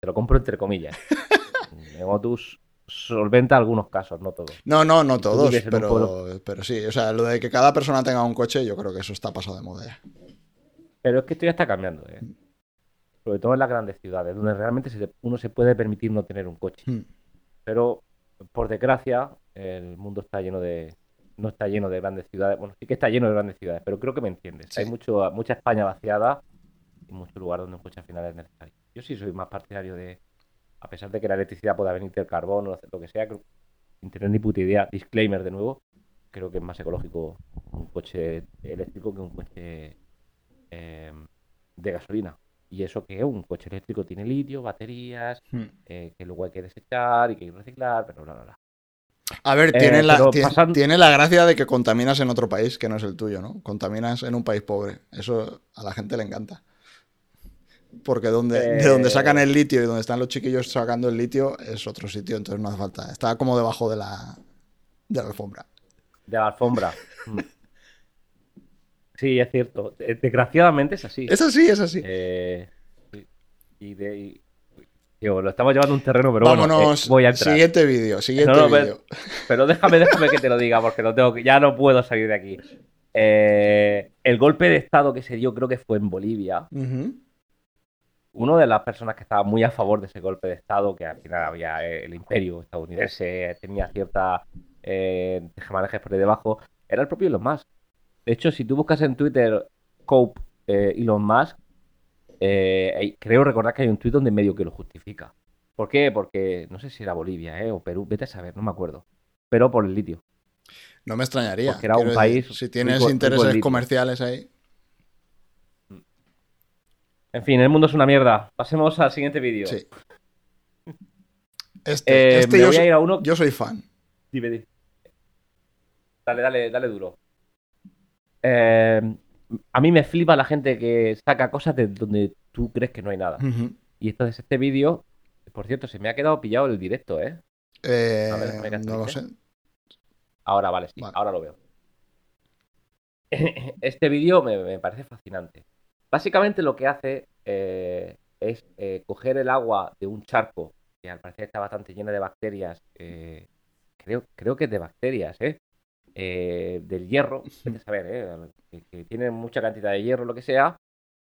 te lo compro entre comillas. Autobús solventa algunos casos, no todos. No, no, no todos, pero, pero sí. O sea, lo de que cada persona tenga un coche, yo creo que eso está pasado de moda ya. Pero es que esto ya está cambiando, ¿eh? Sobre todo en las grandes ciudades, donde realmente uno se puede permitir no tener un coche. Hmm. Pero, por desgracia, el mundo está lleno de... No está lleno de grandes ciudades. Bueno, sí que está lleno de grandes ciudades, pero creo que me entiendes. Sí. Hay mucho, mucha España vaciada y muchos lugares donde un coche al final es necesario. Yo sí soy más partidario de... A pesar de que la electricidad pueda venir del carbón o lo que sea, creo- sin tener ni puta idea, disclaimer de nuevo, creo que es más ecológico un coche eléctrico que un coche eh, de gasolina. Y eso que un coche eléctrico tiene litio, baterías, Hmm. eh, que luego hay que desechar y que hay que reciclar, pero bla, bla, bla. A ver, Eh, tiene, la, pasan- tiene la gracia de que contaminas en otro país que no es el tuyo, ¿no? Contaminas en un país pobre. Eso a la gente le encanta. Porque donde, de Eh. donde sacan el litio y donde están los chiquillos sacando el litio es otro sitio, entonces no hace falta. Está como debajo de la, de la alfombra. De la alfombra. Sí, es cierto. Eh, Desgraciadamente es así. Es así, es así. Eh, y de. y- digo, lo estamos llevando a un terreno, pero bueno, Vámonos. eh, voy a entrar. Siguiente vídeo, siguiente No, no, pero- vídeo. Pero déjame, déjame que te lo diga, porque lo tengo que, ya no puedo salir de aquí. Eh, el golpe de estado que se dio, creo que fue en Bolivia. Ujú. Una de las personas que estaba muy a favor de ese golpe de estado, que al final había eh, el imperio estadounidense, tenía cierta eh, tejemanejes por ahí debajo, era el propio Elon Musk. De hecho, si tú buscas en Twitter Cope eh, Elon Musk, eh, creo recordar que hay un tweet donde medio que lo justifica. ¿Por qué? Porque no sé si era Bolivia eh, o Perú, vete a saber, no me acuerdo. Pero por el litio. No me extrañaría. Porque era un país Si tienes rico- intereses comerciales ahí. En fin, el mundo es una mierda. Pasemos al siguiente vídeo. Sí. Este, Eh, este me yo, voy a soy- ir a uno. yo soy fan. Dime, dime. Dale, dale, dale duro. Eh, a mí me flipa la gente que saca cosas de donde tú crees que no hay nada. Y entonces este vídeo, por cierto, se me ha quedado pillado el directo, ¿eh? Eh, A ver, no lo sé. Ahora, vale, sí, Vale. ahora lo veo. Este vídeo me, me parece fascinante. Básicamente lo que hace eh, es eh, coger el agua de un charco, que al parecer está bastante llena de bacterias, eh, creo, creo que es de bacterias, ¿eh? Del hierro, a saber, ¿eh? que, que tiene mucha cantidad de hierro, lo que sea,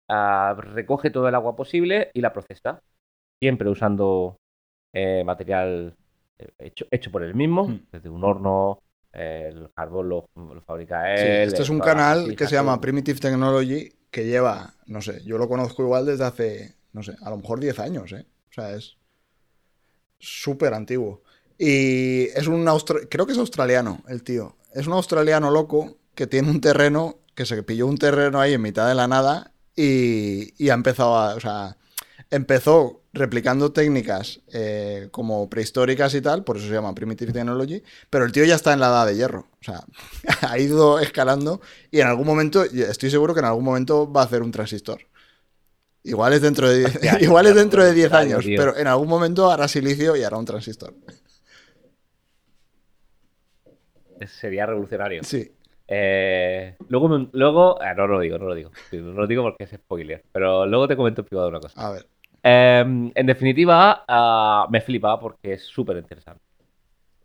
ah, recoge todo el agua posible y la procesa, siempre usando material hecho, hecho por él mismo, Hmm. desde un horno, el carbón lo, lo fabrica Sí, él. este es un canal que se llama. Primitive Technology que lleva, no sé, yo lo conozco igual desde hace, no sé, a lo mejor 10 años, ¿eh? O sea, es súper antiguo. Y es un creo que es australiano el tío. Es un australiano loco que tiene un terreno, que se pilló un terreno ahí en mitad de la nada y, y ha empezado a, o sea, empezó replicando técnicas eh, como prehistóricas y tal, por eso se llama Primitive Technology, pero el tío ya está en la edad de hierro. O sea, ha ido escalando y en algún momento, estoy seguro que en algún momento va a hacer un transistor. Igual es dentro de, Hostia, igual es dentro de 10 tío, años, tío. pero en algún momento hará silicio y hará un transistor. Sería revolucionario. Sí. Eh, luego, luego ah, no lo digo, no lo digo. No lo digo porque es spoiler. Pero luego te comento en privado una cosa. A ver. Eh, en definitiva, ah, me flipa porque es súper interesante.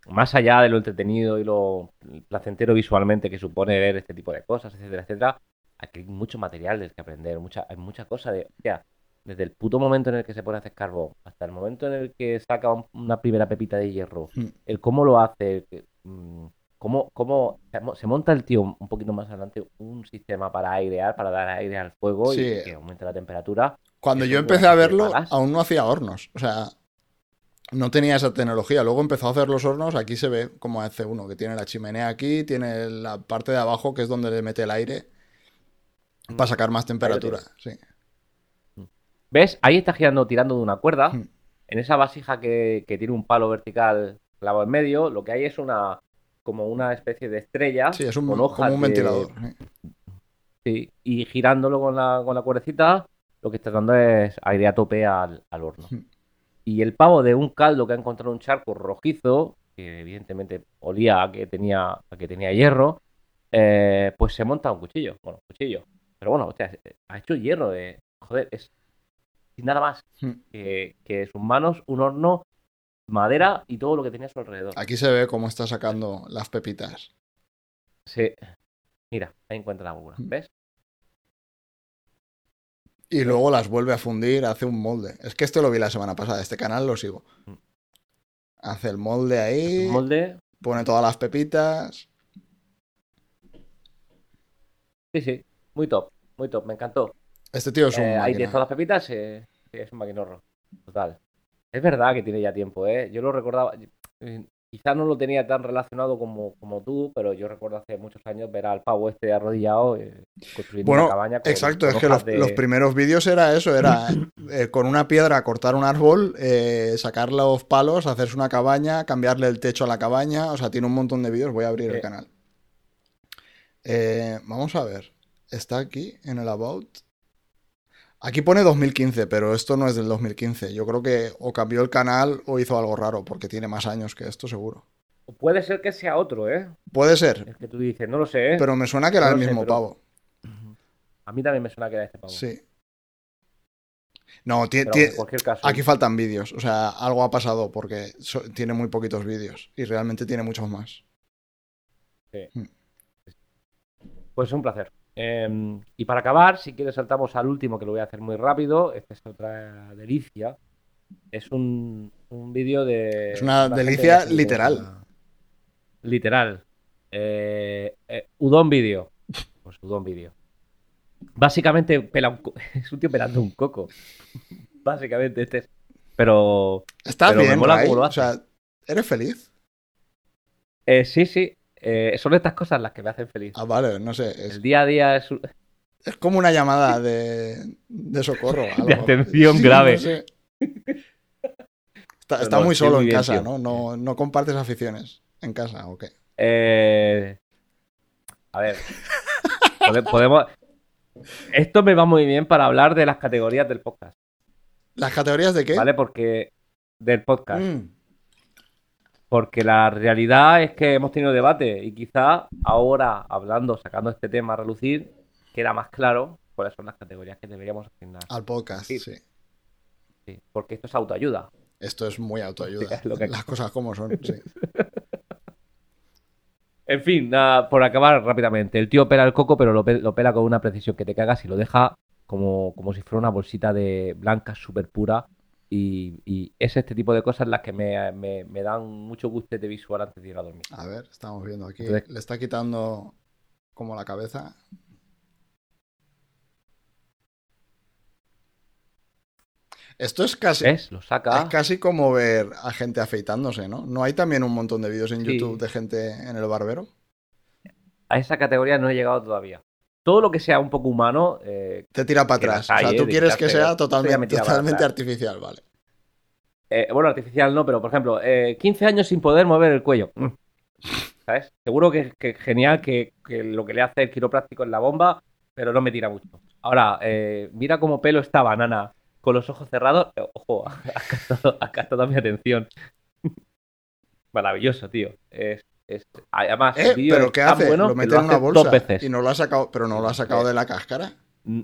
Más allá de lo entretenido y lo placentero visualmente que supone ver este tipo de cosas, etcétera, etcétera, aquí hay mucho material del que aprender, mucha, hay mucha cosa de. hostia, desde el puto momento en el que se pone a hacer carbón hasta el momento en el que saca un- una primera pepita de hierro, Hmm. el cómo lo hace, mm, cómo, cómo se mo- se monta el tío un poquito más adelante un sistema para airear, para dar aire al fuego Sí. y que aumente la temperatura. Cuando yo empecé a verlo, aún no hacía hornos. O sea, no tenía esa tecnología. Luego empezó a hacer los hornos. Aquí se ve como hace uno, que tiene la chimenea aquí, tiene la parte de abajo que es donde le mete el aire para sacar más temperatura. Sí. ¿Ves? Ahí está girando, tirando de una cuerda. Hmm. En esa vasija que, que tiene un palo vertical clavado en medio, lo que hay es una como una especie de estrella Sí, es un, con como hojas un de- ventilador. Sí, y girándolo con la, con la cuerdecita, lo que está dando es aire a tope al, al horno. Hmm. Y el pavo de un caldo que ha encontrado en un charco rojizo, que evidentemente olía a que tenía, a que tenía hierro, eh, pues se monta un cuchillo. Bueno, cuchillo. Pero bueno, hostia, ha hecho hierro de. Joder, es. Sin nada más Hmm. que, que sus manos, un horno, madera y todo lo que tenía a su alrededor. Aquí se ve cómo está sacando las pepitas. Sí. Mira, ahí encuentra alguna. Hmm. ¿Ves? Y luego las vuelve a fundir, hace un molde. Es que esto lo vi la semana pasada, este canal lo sigo. Mm. Hace el molde ahí, molde. pone todas las pepitas. Sí, sí. Muy top. Muy top. Me encantó. Este tío es un Eh, ahí tienes todas las pepitas, eh, sí, es un maquinorro. Total. Es verdad que tiene ya tiempo, ¿eh? Yo lo recordaba. Quizás no lo tenía tan relacionado como, como tú, pero yo recuerdo hace muchos años ver al pavo este arrodillado eh, construyendo Bueno, una cabaña con, Exacto, con es que los, de- los primeros vídeos era eso, era eh, con una piedra cortar un árbol, eh, sacar los palos, hacerse una cabaña, cambiarle el techo a la cabaña, o sea, tiene un montón de vídeos, voy a abrir el canal. Eh, vamos a ver, está aquí en el About. Aquí pone 2015, pero esto no es del 2015. Yo creo que o cambió el canal o hizo algo raro, porque tiene más años que esto, seguro. Puede ser que sea otro, ¿eh? Puede ser, Es que tú dices, no lo sé, ¿eh? pero me suena que era No el sé, mismo pero- pavo. A mí también me suena que era este pavo. Sí. No, ti- Pero ti- en cualquier caso. Aquí faltan vídeos, o sea, algo ha pasado porque so- tiene muy poquitos vídeos y realmente tiene muchos más. Pues un placer. Eh, y para acabar, si quieres saltamos al último, que lo voy a hacer muy rápido. Esta es otra delicia. Es un, un vídeo de... Es una delicia literal. Literal. Eh, eh, Udon Video. Pues Udon Video. Básicamente pela un es un tío pelando un coco. Básicamente este es... Pero... Estás Pero me bien, mola Ray? lo O sea, ¿eres feliz? eh, sí, sí. Eh, son estas cosas las que me hacen feliz. Ah, vale, no sé. Es, El día a día es... un- es como una llamada de, de socorro. algo. De atención Sí, grave. no sé. Está, No, está no, muy solo muy en bien, casa. ¿no? ¿no? No compartes aficiones en casa, ¿o qué? Eh, A ver. pode- Podemos. Esto me va muy bien para hablar de las categorías del podcast, ¿Las categorías de qué? ¿vale? Porque. Del podcast. Mm, Porque la realidad es que hemos tenido debate y quizá ahora, hablando, sacando este tema a relucir, queda más claro cuáles son las categorías que deberíamos asignar. al podcast, Sí. sí. Sí, porque esto es autoayuda. Esto es muy autoayuda. Es lo que- Las cosas como son, sí. En fin, nada, por acabar rápidamente. El tío pela el coco, pero lo, pe- lo pela con una precisión que te cagas y lo deja como, como si fuera una bolsita de blanca súper pura. Y, y es este tipo de cosas las que me, me- me dan mucho gusto de visual antes de ir a dormir. A ver, estamos viendo aquí. Entonces- Le está quitando como la cabeza. Esto es casi, ¿Ves? Lo saca. es casi como ver a gente afeitándose, ¿no? ¿No hay también un montón de vídeos en Sí. YouTube de gente en el barbero? A esa categoría no he llegado todavía. Todo lo que sea un poco humano, eh, Te tira para atrás. O sea, tú ¿eh? quieres que sea totalmente, totalmente artificial, vale. eh, bueno, artificial no, pero por ejemplo, eh, 15 años sin poder mover el cuello. Mm. ¿Sabes? Seguro que que genial que, que lo que le hace el quiropráctico es la bomba, pero no me tira mucho. Ahora, eh, mira cómo pelo esta banana con los ojos cerrados. Eh, Ojo, ha captado, ha captado mi atención. Maravilloso, tío. Es, es- además, Eh, el pero ¿qué hace? bueno lo mete en una bolsa dos veces. y no lo ha sacado, pero no lo ha sacado de la cáscara. Mm,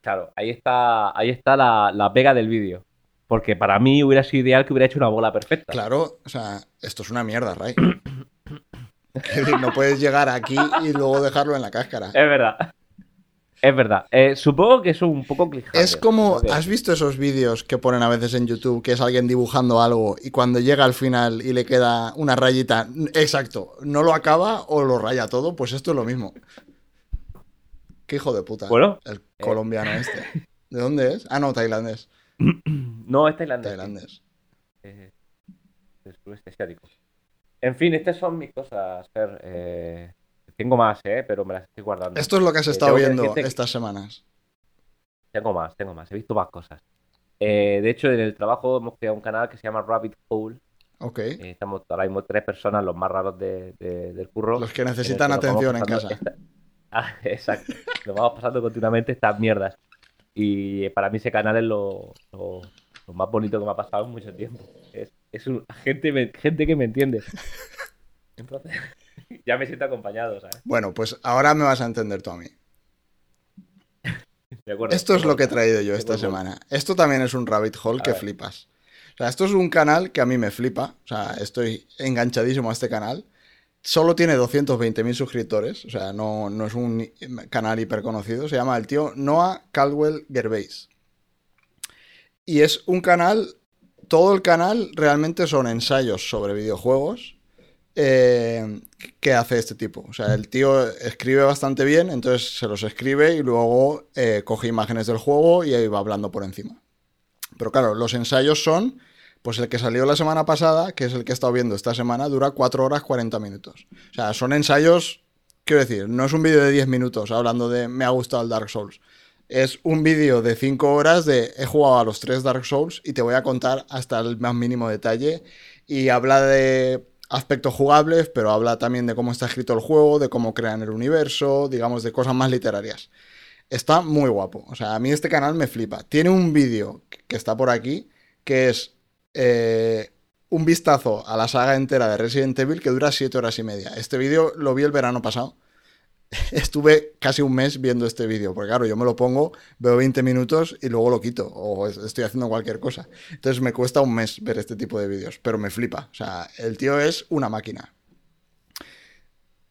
Claro, ahí está, ahí está la, la pega del vídeo. Porque para mí hubiera sido ideal que hubiera hecho una bola perfecta. Claro, o sea, esto es una mierda, Ray. No puedes llegar aquí y luego dejarlo en la cáscara. Es verdad. Es verdad. Eh, supongo que es un poco cliché. Es como, ¿has visto esos vídeos que ponen a veces en YouTube que es alguien dibujando algo y cuando llega al final y le queda una rayita, exacto, no lo acaba o lo raya todo? Pues esto es lo mismo. Qué hijo de puta. Bueno, el colombiano este. ¿De dónde es? Ah, no, tailandés. no es tailandés. Tailandés. Eh, del sureste asiático. En fin, estas son mis cosas, Fer. Eh, tengo más, ¿eh? Pero me las estoy guardando. Esto es lo que has Eh, estado viendo que- estas semanas. Tengo más, tengo más. He visto más cosas. Eh, de hecho, en el trabajo hemos creado un canal que se llama Rabbit Hole. Ok. Eh, estamos ahora mismo tres personas, los más raros de- de- del curro. Los que necesitan atención en casa. esta- Ah, exacto. Nos vamos pasando continuamente estas mierdas. Y para mí ese canal es lo, lo- lo más bonito que me ha pasado en mucho tiempo. Es, es un- gente, gente que me entiende. Entonces, ya me siento acompañado, ¿sabes? Bueno, pues ahora me vas a entender tú a mí. De acuerdo. Esto es lo que he traído yo esta semana. Esto también es un rabbit hole A que ver. flipas. O sea, esto es un canal que a mí me flipa. O sea, estoy enganchadísimo a este canal. Solo tiene 220.000 suscriptores. O sea, no, no es un canal hiper conocido. Se llama el tío Noah Caldwell Gervais. Y es un canal. Todo el canal realmente son ensayos sobre videojuegos. Eh, que hace este tipo. O sea, el tío escribe bastante bien, entonces se los escribe y luego eh, coge imágenes del juego y ahí va hablando por encima. Pero claro, los ensayos son, pues el que salió la semana pasada, que es el que he estado viendo esta semana, dura 4 horas 40 minutos. O sea, son ensayos, quiero decir, no es un vídeo de 10 minutos hablando de me ha gustado el Dark Souls. Es un vídeo de 5 horas de he jugado a los 3 Dark Souls y te voy a contar hasta el más mínimo detalle. Y habla de aspectos jugables, pero habla también de cómo está escrito el juego, de cómo crean el universo, digamos, de cosas más literarias. Está muy guapo. O sea, a mí este canal me flipa. Tiene un vídeo que está por aquí, que es eh, un vistazo a la saga entera de Resident Evil que dura 7 horas y media. Este vídeo lo vi el verano pasado. Estuve casi un mes viendo este vídeo, porque claro, yo me lo pongo, veo 20 minutos y luego lo quito, o es- estoy haciendo cualquier cosa. Entonces me cuesta un mes ver este tipo de vídeos, pero me flipa. O sea, el tío es una máquina.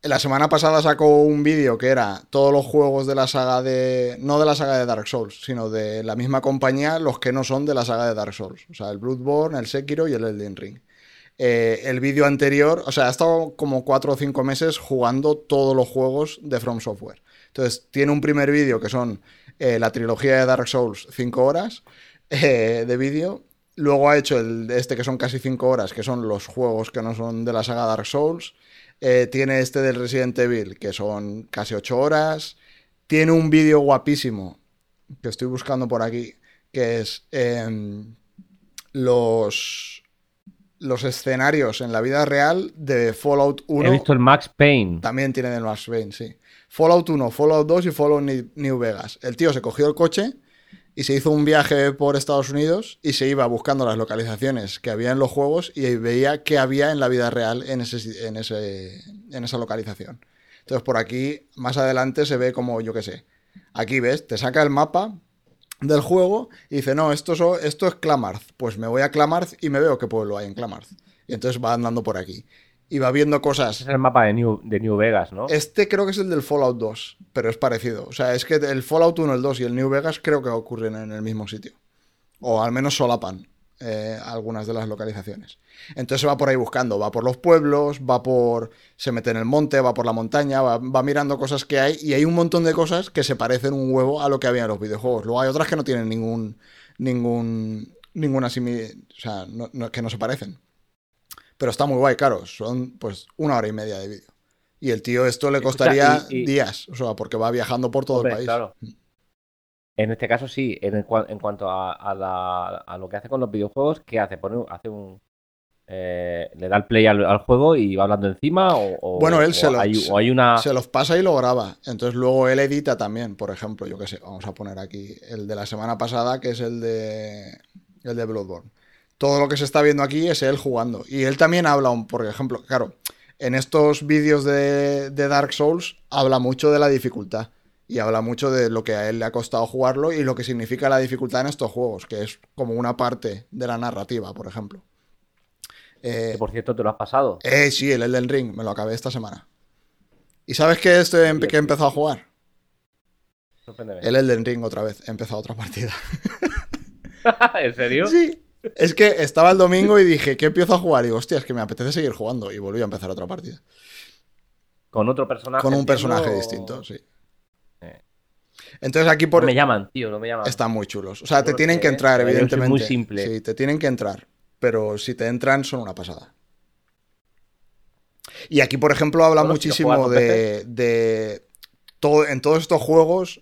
La semana pasada sacó un vídeo que era todos los juegos de la saga de. No de la saga de Dark Souls, sino de la misma compañía, los que no son de la saga de Dark Souls. O sea, el Bloodborne, el Sekiro y el Elden Ring. Eh, el vídeo anterior, o sea, ha estado como cuatro o cinco meses jugando todos los juegos de From Software. Entonces, tiene un primer vídeo que son eh, la trilogía de Dark Souls, 5 horas eh, de vídeo. Luego ha hecho el, este que son casi 5 horas, que son los juegos que no son de la saga Dark Souls. Tiene este del Resident Evil, que son casi 8 horas. Tiene un vídeo guapísimo, que estoy buscando por aquí, que es em, los, los escenarios en la vida real de Fallout 1. He visto el Max Payne. También tienen el Max Payne, sí. Fallout 1, Fallout 2 y Fallout New Vegas. El tío se cogió el coche y se hizo un viaje por Estados Unidos y se iba buscando las localizaciones que había en los juegos y veía qué había en la vida real en, ese, en, ese, en esa localización. Entonces por aquí, más adelante, se ve como, yo qué sé, aquí ves, te saca el mapa del juego y dice, no, esto, so- esto es Clamarth. Pues me voy a Clamarth y me veo qué pueblo hay en Clamarth. Y entonces va andando por aquí. Y va viendo cosas es el mapa de New, de New Vegas, ¿no? este creo que es el del Fallout 2, pero es parecido. O sea, es que el Fallout 1, el 2 y el New Vegas creo que ocurren en el mismo sitio. O al menos solapan eh, algunas de las localizaciones. Entonces va por ahí buscando, va por los pueblos, va por... se mete en el monte, va por la montaña, va, va mirando cosas que hay y hay un montón de cosas que se parecen un huevo a lo que había en los videojuegos. Luego hay otras que no tienen ningún... ningún ninguna simi... o sea, no- no- que no se parecen. Pero está muy guay, claro. Son pues una hora y media de vídeo. Y el tío esto le costaría y- y- días, o sea, porque va viajando por todo Hombre, el país. claro. En este caso sí, en, el cua- en cuanto a, a la- a lo que hace con los videojuegos, ¿qué hace? Pone, hace un... eh, ¿Le da el play al, al juego y va hablando encima? O, o- Bueno, él o se lo- hay, o hay una... Se los pasa y lo graba. Entonces luego él edita también, por ejemplo, yo qué sé, vamos a poner aquí el de la semana pasada, que es el de el de Bloodborne. Todo lo que se está viendo aquí es él jugando. Y él también habla, un- por ejemplo, claro, en estos vídeos de, de Dark Souls habla mucho de la dificultad. Y habla mucho de lo que a él le ha costado jugarlo y lo que significa la dificultad en estos juegos, que es como una parte de la narrativa, por ejemplo. Eh, Que por cierto, te lo has pasado. eh, sí, el Elden Ring, me lo acabé esta semana. ¿Y sabes qué este empe- que he empezado a jugar? El Elden Ring otra vez, he empezado otra partida. ¿En serio? Sí. Es que estaba el domingo y dije, ¿qué empiezo a jugar? Y digo, hostia, es que me apetece seguir jugando. Y volví a empezar otra partida. Con otro personaje. Con un personaje o- distinto, sí. Eh. Entonces aquí No por... me llaman, tío, no me llaman. Están muy chulos. O sea, te tienen que que entrar, versión es evidentemente. muy simple. Sí, te tienen que entrar. Pero si te entran, son una pasada. Y aquí, por ejemplo, habla Bueno, muchísimo de, de todo, en todos estos juegos,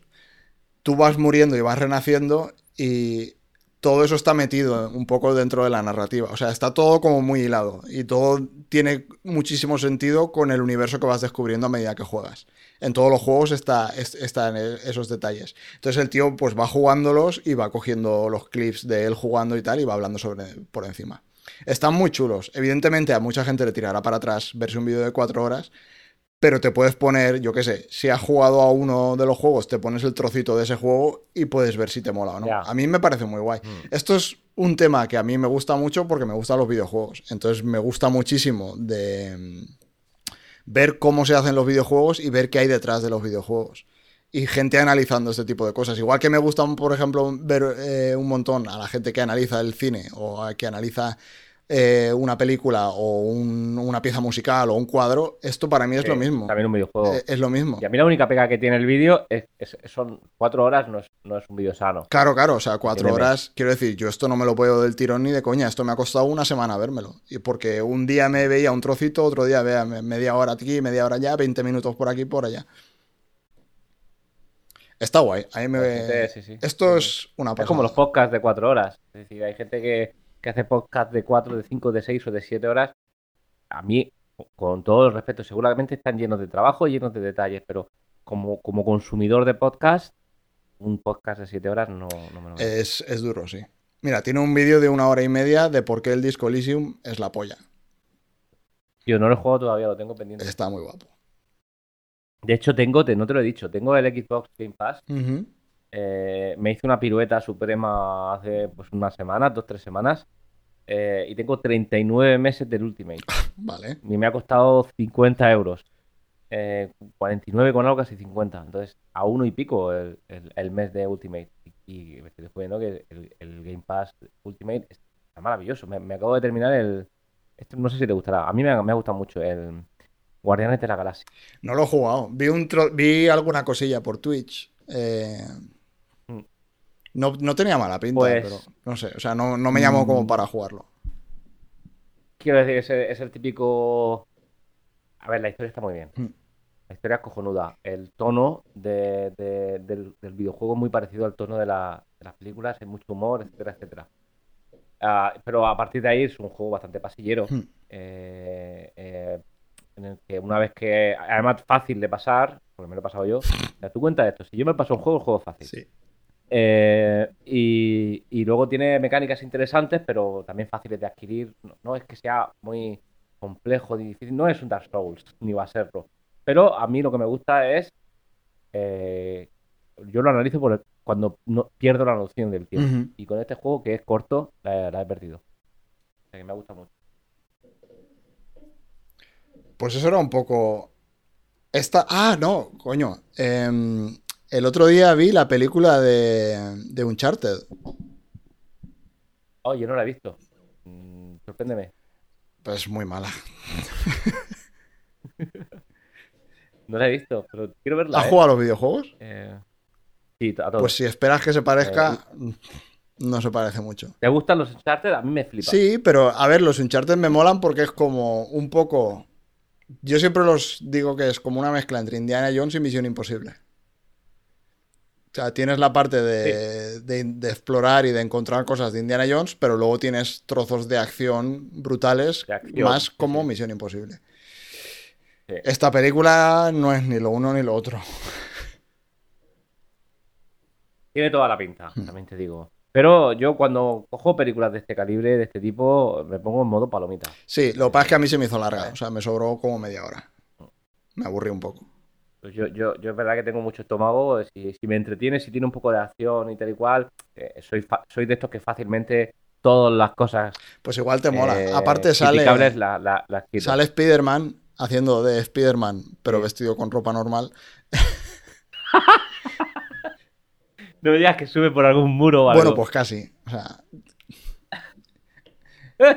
tú vas muriendo y vas renaciendo y todo eso está metido un poco dentro de la narrativa. O sea, está todo como muy hilado y todo tiene muchísimo sentido con el universo que vas descubriendo a medida que juegas. En todos los juegos está, están esos detalles. Entonces el tío pues va jugándolos y va cogiendo los clips de él jugando y tal y va hablando sobre por encima. Están muy chulos. Evidentemente a mucha gente le tirará para atrás verse un vídeo de cuatro horas, pero te puedes poner, yo qué sé, si has jugado a uno de los juegos, te pones el trocito de ese juego y puedes ver si te mola o no. A mí me parece muy guay. Mm. Esto es un tema que a mí me gusta mucho porque me gustan los videojuegos. Entonces me gusta muchísimo de mm, ver cómo se hacen los videojuegos y ver qué hay detrás de los videojuegos. Y gente analizando este tipo de cosas. Igual que me gusta, por ejemplo, ver eh, un montón a la gente que analiza el cine o que analiza eh, una película o una pieza musical o un cuadro, esto para mí es lo mismo. También un videojuego. Eh, es, lo mismo. Y a mí la única pega que tiene el vídeo es, son cuatro horas, no es, un vídeo sano. Claro, claro, o sea, cuatro horas, quiero decir, yo esto no me lo puedo del tirón ni de coña, esto me ha costado una semana vérmelo. Y porque un día me veía un trocito, otro día veía media hora aquí, media hora allá, 20 minutos por aquí, por allá. Está guay. A me... Esto es una Es como los podcasts de cuatro horas. Es decir, hay gente que que hace podcast de 4, de 5, de 6 o de 7 horas, a mí, con todo el respeto, seguramente están llenos de trabajo, llenos de detalles, pero como, como consumidor de podcast, un podcast de 7 horas no, me lo es, es duro, sí. Mira, tiene un vídeo de una hora y media de por qué el disco Elysium es la polla. Yo no lo he jugado todavía, lo tengo pendiente. Está muy guapo. De hecho, tengo, no te lo he dicho, tengo el Xbox Game Pass. Eh, me hice una pirueta suprema hace pues unas semanas, dos, tres semanas. Eh, y tengo 39 meses del Ultimate. Vale. Y me ha costado 50 euros. 49 eh, con algo, casi 50. Entonces, a uno y pico el, mes de Ultimate. Y, me estoy descubriendo que el, Game Pass Ultimate está maravilloso. Me, acabo de terminar el. Este, no sé si te gustará. A mí me ha, gustado mucho el Guardianes de la Galaxia. No lo he jugado. Vi, un vi alguna cosilla por Twitch. Eh, no, tenía mala pinta, pues pero no sé, o sea, no, me llamó como mm. para jugarlo. Quiero decir, es el, típico. A ver, la historia está muy bien. Mm. La historia es cojonuda. El tono del, videojuego es muy parecido al tono de, las películas, hay mucho humor, etcétera, etcétera. Ah, pero a partir de ahí es un juego bastante pasillero. Mm. Eh, eh, en el que una vez que. Además, fácil de pasar, porque me lo he pasado yo. O tú cuenta esto: si yo me paso un juego, el juego es fácil. Sí. Eh, y, luego tiene mecánicas interesantes, pero también fáciles de adquirir. No, es que sea muy complejo, difícil. No es un Dark Souls, ni va a serlo. Pero a mí lo que me gusta es. Eh, yo lo analizo por cuando no, pierdo la noción del tiempo. Y con este juego, que es corto, la, he perdido. O sea que me gusta mucho. Pues eso era un poco. Esta. Ah, no, coño. Eh, el otro día vi la película de, de Uncharted. Oh, yo no la he visto. Mm, sorpréndeme. Pues muy mala. no la he visto, pero quiero verla. ¿Has ¿eh? jugado a los videojuegos? Eh, sí, a todos. Pues si esperas que se parezca, eh, no se parece mucho. ¿Te gustan los Uncharted? A mí me flipa. Sí, pero a ver, los Uncharted me molan porque es como un poco. Yo siempre los digo que es como una mezcla entre Indiana Jones y Misión Imposible. O sea, tienes la parte de, explorar y de encontrar cosas de Indiana Jones, pero luego tienes trozos de acción brutales, más como Misión Imposible. Esta película no es ni lo uno ni lo otro. Tiene toda la pinta, hmm. también te digo. Pero yo cuando cojo películas de este calibre, de este tipo, me pongo en modo palomita. Sí, lo que pasa es que a mí se me hizo larga, o sea, me sobró como media hora. Me aburrí un poco. Pues yo, yo, yo es verdad que tengo mucho estómago, si, si me entretiene, si tiene un poco de acción y tal y cual, eh, soy, soy de estos que fácilmente todas las cosas... Pues igual te mola. Eh, Aparte sale... La, la, sale Spider-Man haciendo de Spider-Man, pero vestido con ropa normal. no me digas que sube por algún muro o algo. Bueno, pues casi. O sea,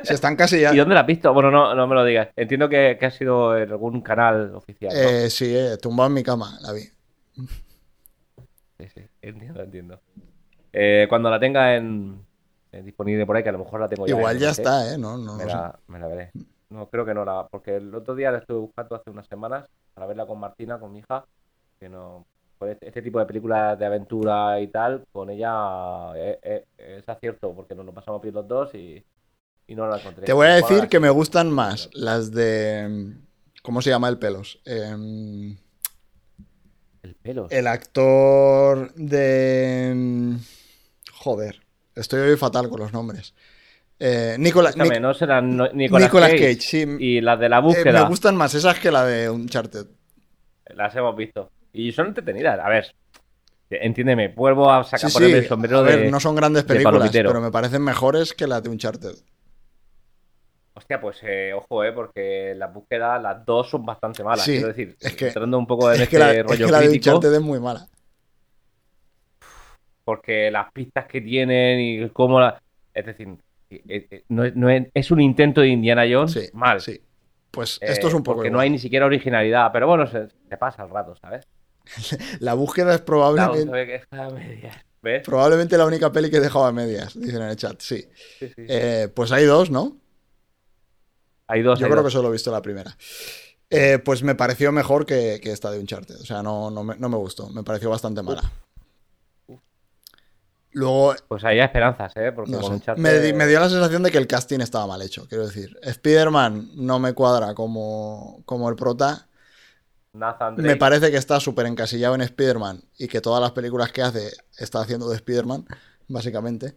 se están casi ya. ¿Y dónde la has visto? Bueno, no, no me lo digas. Entiendo que, ha sido en algún canal oficial. Eh, sí, eh, tumbado en mi cama, la vi. Sí, sí, entiendo, entiendo. Eh, cuando la tenga en, disponible por ahí, que a lo mejor la tengo ya. Igual ya está, ¿eh? No, no, me, la, me la veré. No, creo que no la. Porque el otro día la estuve buscando hace unas semanas para verla con Martina, con mi hija, que no. con este, este tipo de películas de aventura y tal, con ella eh, eh, es acierto, porque nos lo pasamos bien los dos y, y no la encontré. Te voy a decir que me gustan más las de. ¿Cómo se llama el pelos? Em, El pelo. el actor de. em, Joder, estoy hoy fatal con los nombres. Eh, Nicola- Escúchame, Nic- no serán no- Nicolas, Nicolas Cage, Cage, sí. Y las de la Eh, búsqueda, me gustan más esas que la de Uncharted. las hemos visto. Y son entretenidas. A ver, entiéndeme, vuelvo a sacar Sí, sí, el sombrero a ver, de... no son grandes de películas, pero me parecen mejores que las de Uncharted. Hostia, pues eh, ojo, eh, porque las búsquedas, las dos son bastante malas. Sí, quiero decir, es que- entrando un poco en Es este que la, es rollo que la de crítico, Uncharted es muy mala. porque las pistas que tienen y cómo la... Es decir, eh, eh, no, es- no es, es un intento de Indiana Jones Sí, mal. sí. Pues Eh, esto es un poco Porque no igual. hay ni siquiera originalidad, pero bueno, se, se pasa el rato, ¿sabes? La búsqueda es Claro, probablemente, medias. ¿Ves? probablemente la única peli que he dejado a medias, dicen en el chat. Sí. Sí, sí, sí. Eh, pues hay dos, ¿no? Hay dos. Yo hay creo dos. que solo he visto la primera. Eh, pues me pareció mejor que, que esta de Uncharted. O sea, no, no, me, no me gustó. Me pareció bastante mala. Luego, Pues hay esperanzas, ¿eh? Porque no con Uncharted- me, me dio la sensación de que el casting estaba mal hecho. Quiero decir, Spider-Man no me cuadra como, como el prota. Me parece que está súper encasillado en Spider-Man y que todas las películas que hace está haciendo de Spider-Man, básicamente.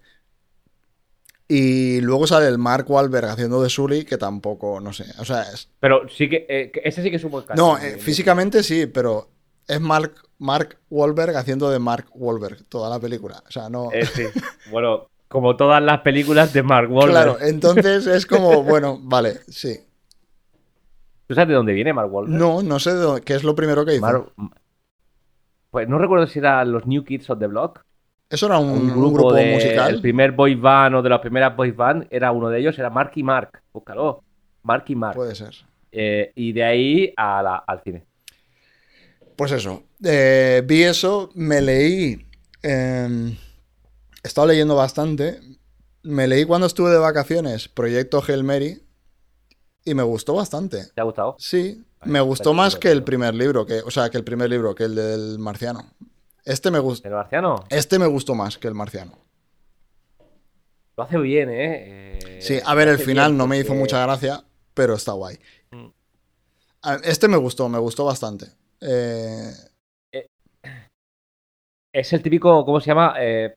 Y luego sale el Mark Wahlberg haciendo de Sully, que tampoco, no sé. O sea, es, Pero sí que, eh, ese sí que es un buen. No, eh, de- físicamente sí, pero es Mark, Mark Wahlberg haciendo de Mark Wahlberg toda la película. O sea, no. Eh, sí. Bueno, como todas las películas de Mark Wahlberg. Claro, entonces es como, bueno, vale, sí. ¿Tú sabes de dónde viene Mark Wahlberg? No, no sé de dónde- qué es lo primero que hizo. Mar- Pues no recuerdo si era los New Kids of the Block. Eso era un, Un un grupo, de, musical. El primer boy band o de las primeras boy band era uno de ellos, era Mark y Mark. Búscalo. Mark y Mark. Puede ser. Eh, y de ahí a la- al cine. Pues eso. eh, vi eso, me leí. eh, he estado leyendo bastante. Me leí cuando estuve de vacaciones Proyecto Hail Mary y me gustó bastante. ¿Te ha gustado? Sí, me gustó más que el primer libro, que, o sea, que el primer libro, que el del marciano. Este me gustó. ¿El marciano? Este me gustó más que el marciano. Lo hace bien, ¿eh? Eh, Sí, a ver, el final no me hizo mucha gracia, pero está guay. Mm. A- Este me gustó, me gustó bastante. Eh, Es el típico, ¿cómo se llama? Eh,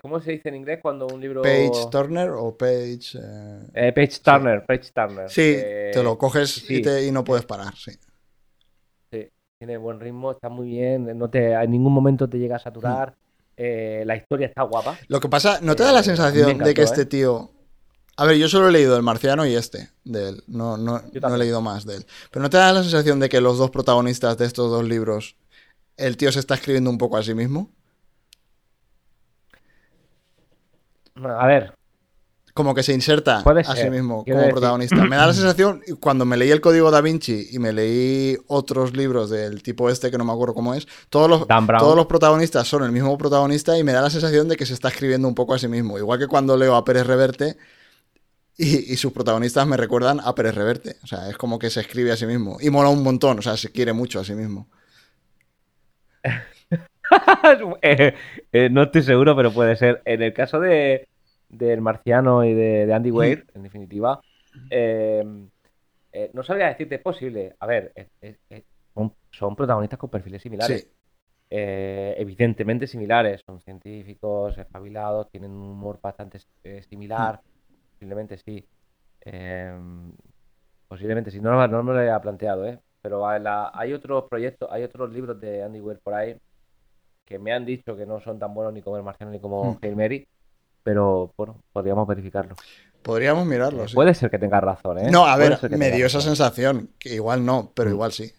¿Cómo se dice en inglés cuando un libro... Page Turner o Page. eh, Eh, page Turner, Page Turner. Sí, Eh, te lo coges sí. y, te- y no puedes parar, sí. Tiene buen ritmo, está muy bien, no te, en ningún momento te llega a saturar. Mm. eh, la historia está guapa. Lo que pasa, ¿no te Eh, da la me sensación de que este ¿eh? tío... A ver, yo solo he leído El Marciano y este, de él. No, no, no he leído más de él. Pero ¿no te da la sensación de que los dos protagonistas de estos dos libros, el tío se está escribiendo un poco a sí mismo? A ver, Como que se inserta a sí mismo como decir. protagonista. Me da la sensación, cuando me leí el Código Da Vinci y me leí otros libros del tipo este, que no me acuerdo cómo es, todos los, todos los protagonistas son el mismo protagonista y me da la sensación de que se está escribiendo un poco a sí mismo. Igual que cuando leo a Pérez Reverte y, y sus protagonistas me recuerdan a Pérez Reverte. O sea, es como que se escribe a sí mismo. Y mola un montón, o sea, se quiere mucho a sí mismo. Eh, eh, no estoy seguro, pero puede ser. En el caso de del marciano y de, de Andy Mm. Weir, en definitiva, eh, eh, no sabría decirte, es posible. A ver, es- es- es- son, son protagonistas con perfiles similares. Sí. eh, evidentemente similares. Son científicos, espabilados, tienen un humor bastante similar. Posiblemente sí. Posiblemente sí. No, no me lo había planteado, ¿eh? Pero hay, la- hay otros proyectos, hay otros libros de Andy Weir por ahí que me han dicho que no son tan buenos ni como el marciano ni como Hmm. Hail Mary. Pero bueno, podríamos verificarlo. Podríamos mirarlo, Eh, sí. Puede ser que tengas razón, ¿eh? No, a ver, me dio esa sensación, que igual no, pero Mm. igual sí.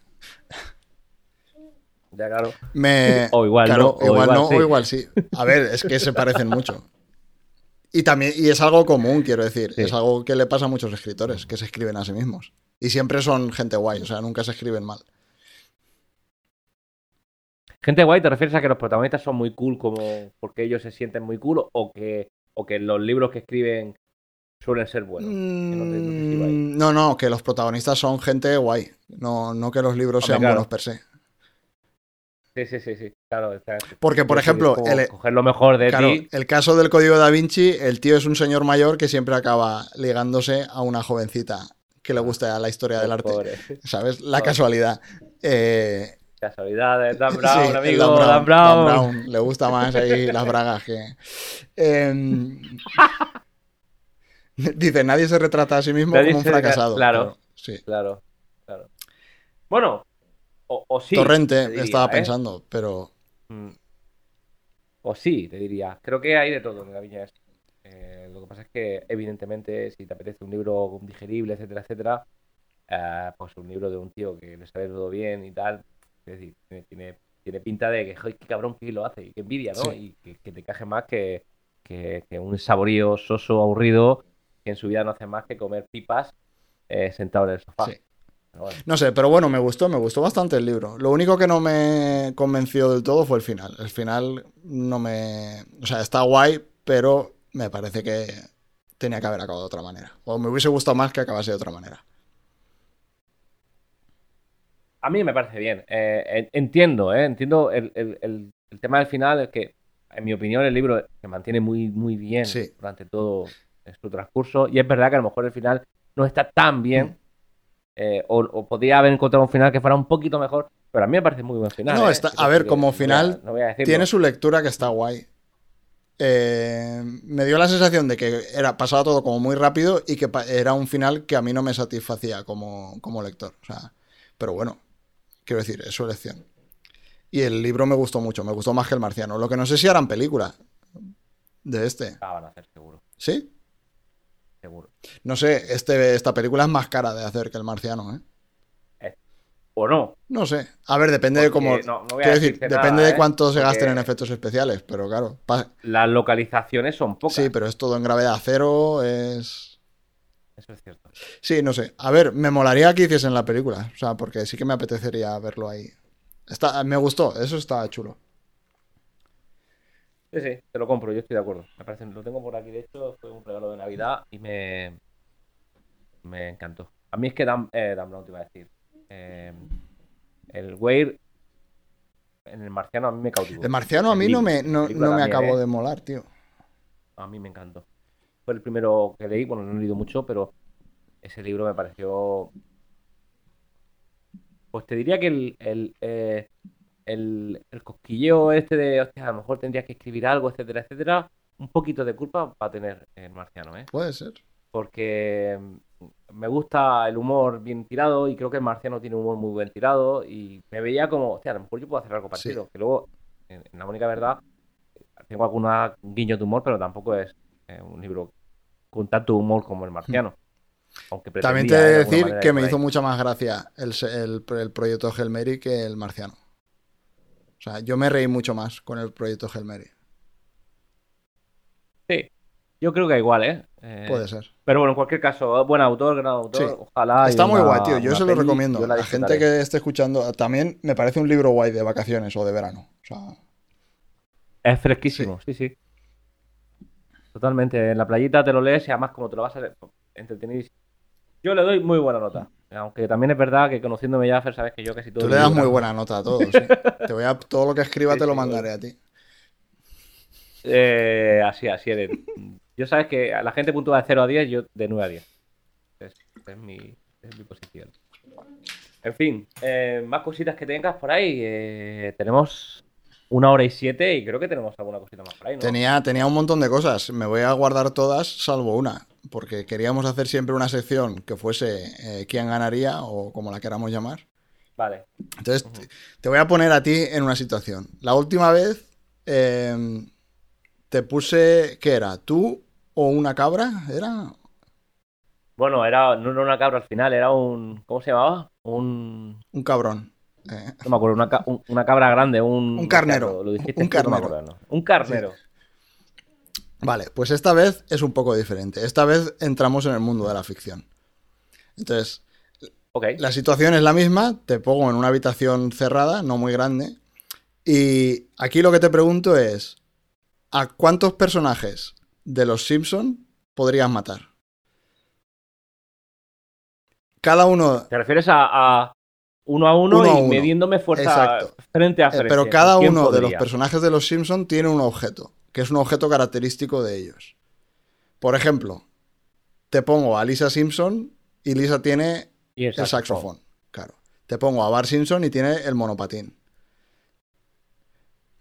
Ya, claro. Me... O igual Claro, no, o igual, igual no, sí. o igual sí. A ver, es que se parecen mucho. Y también, y es algo común, quiero decir. Sí. Es algo que le pasa a muchos escritores, que se escriben a sí mismos. Y siempre son gente guay, o sea, nunca se escriben mal. Gente guay, ¿te refieres a que los protagonistas son muy cool como porque ellos se sienten muy cool o que, o que los libros que escriben suelen ser buenos? No te- no. Mm, No, no, que los protagonistas son gente guay. No, no que los libros Hombre, sean claro. buenos per se. Sí, sí, sí, sí. Claro. está- Porque, por ejemplo, el, coger lo mejor de claro, ti. el caso del código da Vinci, el tío es un señor mayor que siempre acaba ligándose a una jovencita que le gusta la historia del arte. Pobre. ¿Sabes? La Pobre. casualidad. Eh, Casualidades, Dan Brown, amigo, Dan Brown, Dan Brown. Dan Brown. Le gusta más ahí las bragas que. Em, dice, nadie se retrata a sí mismo Nadie como un fracasado. claro. Sí. Claro, claro. Bueno, o, o sí. Torrente, te diría, estaba ¿eh? pensando, pero. Mm. O sí, te diría. Creo que hay de todo en la viña. Eh, lo que pasa es que, evidentemente, si te apetece un libro digerible, etcétera, etcétera, eh, pues un libro de un tío que le sabe todo bien y tal, es decir, tiene, tiene, tiene pinta de que, joder, qué cabrón que lo hace y qué envidia, ¿no? Sí. Y que, que te caje más que, que, que un saborío soso, aburrido, que en su vida no hace más que comer pipas eh, sentado en el sofá. Sí. Pero bueno. No sé, pero bueno, me gustó, me gustó bastante el libro. Lo único que no me convenció del todo fue el final. El final no me. O sea, está guay, pero me parece que tenía que haber acabado de otra manera. O me hubiese gustado más que acabase de otra manera. A mí me parece bien. Eh, en- entiendo, ¿eh? Entiendo el, el- el- el tema del final, es que, en mi opinión, el libro se mantiene muy, muy bien Sí. durante todo su transcurso. Y es verdad que a lo mejor el final no está tan bien. Mm. eh, o, o podría haber encontrado un final que fuera un poquito mejor. Pero a mí me parece muy buen final. No, ¿eh? está- a ver, como final, no voy a decirlo. Tiene su lectura que está guay. Eh, me dio la sensación de que era pasaba todo como muy rápido y que era un final que a mí no me satisfacía como, como lector. O sea, pero bueno, quiero decir, es su elección. Y el libro me gustó mucho, me gustó más que el marciano. Lo que no sé si harán película de este. Ah, van a hacer, seguro. ¿Sí? Seguro. No sé, este, esta película es más cara de hacer que el marciano, ¿eh? O no. No sé. A ver, depende de Porque cómo. no- no voy a quiero decir, depende nada, de ¿eh? cuánto se Porque- gasten en efectos especiales, pero claro. Las localizaciones son pocas. Sí, pero es todo en gravedad cero, es... Eso es cierto. Sí, no sé. A ver, me molaría que hiciesen la película, o sea, porque sí que me apetecería verlo ahí. Está, me gustó, eso está chulo. Sí, sí, te lo compro, yo estoy de acuerdo. Me parece, lo tengo por aquí, de hecho, fue un regalo de Navidad y me, me encantó. A mí es que Dan, eh, Dan Brown te iba a decir. Eh, el Weir en el marciano a mí me cautivó. El marciano a mí no me, no, no me acabó ¿eh? de molar, tío. A mí me encantó. Fue el primero que leí, bueno, no he leído mucho, pero ese libro me pareció. Pues te diría que el, el, eh, el, el cosquilleo este de, hostia, a lo mejor tendrías que escribir algo, etcétera, etcétera, un poquito de culpa va a tener el marciano, ¿eh? Puede ser. Porque mm, me gusta el humor bien tirado y creo que el marciano tiene un humor muy bien tirado y me veía como, hostia, a lo mejor yo puedo hacer algo parecido. Que luego, en, en la única verdad, tengo alguna guiño de humor, pero tampoco es eh, un libro con tanto humor como el marciano. Aunque También te he de decir que me hizo mucha más gracia el, el, el proyecto Helmeri que el marciano. O sea, yo me reí mucho más con el proyecto Helmeri. Sí, yo creo que igual, ¿eh? Eh, Puede ser. Pero bueno, en cualquier caso, buen autor, gran autor, Sí. ojalá. Está muy una- guay, tío. Yo se lo recomiendo. yo La, gente que esté escuchando, también me parece un libro guay de vacaciones o de verano. O sea, Es fresquísimo, sí, sí. Totalmente. En la playita te lo lees y además como te lo vas a leer, entretenido. Yo le doy muy buena nota. Aunque también es verdad que conociéndome ya, Fer, sabes que yo casi todo tú le das muy buena nota a todo. sí. Te voy a, todo lo que escriba Sí, te lo sí, mandaré a ti. Eh, así, así eres. Yo sabes que a la gente puntúa de 0 a 10, yo de 9 a 10. Es, es mi, es mi posición. En fin, eh, más cositas que tengas por ahí. Eh, tenemos una hora y siete y creo que tenemos alguna cosita más por ahí, ¿no? Tenía, tenía un montón de cosas. Me voy a guardar todas, salvo una. Porque queríamos hacer siempre una sección que fuese eh, quién ganaría o como la queramos llamar. Vale. Entonces, te- te voy a poner a ti en una situación. La última vez eh, te puse, ¿qué era? ¿Tú o una cabra? ¿Era? Bueno, era, no era una cabra al final, era un. ¿Cómo se llamaba? Un. Un cabrón. No me acuerdo, una, ca- un- una cabra grande, un. Un carnero. Lo dijiste Un no carnero. Un carnero. Vale, pues esta vez es un poco diferente. Esta vez entramos en el mundo de la ficción. Entonces, la situación es la misma, te pongo en una habitación cerrada, no muy grande, y aquí lo que te pregunto es, ¿a cuántos personajes de los Simpson podrías matar? Cada uno, ¿Te refieres a, a, uno a uno, Uno a y uno. midiéndome fuerza Exacto. frente a Eh, frente. pero cada ¿Quién uno de los personajes de los Simpson tiene un objeto, que es un objeto característico de ellos. Por ejemplo, te pongo a Lisa Simpson y Lisa tiene Y el saxofón. Claro. Te pongo a Bart Simpson y tiene el monopatín.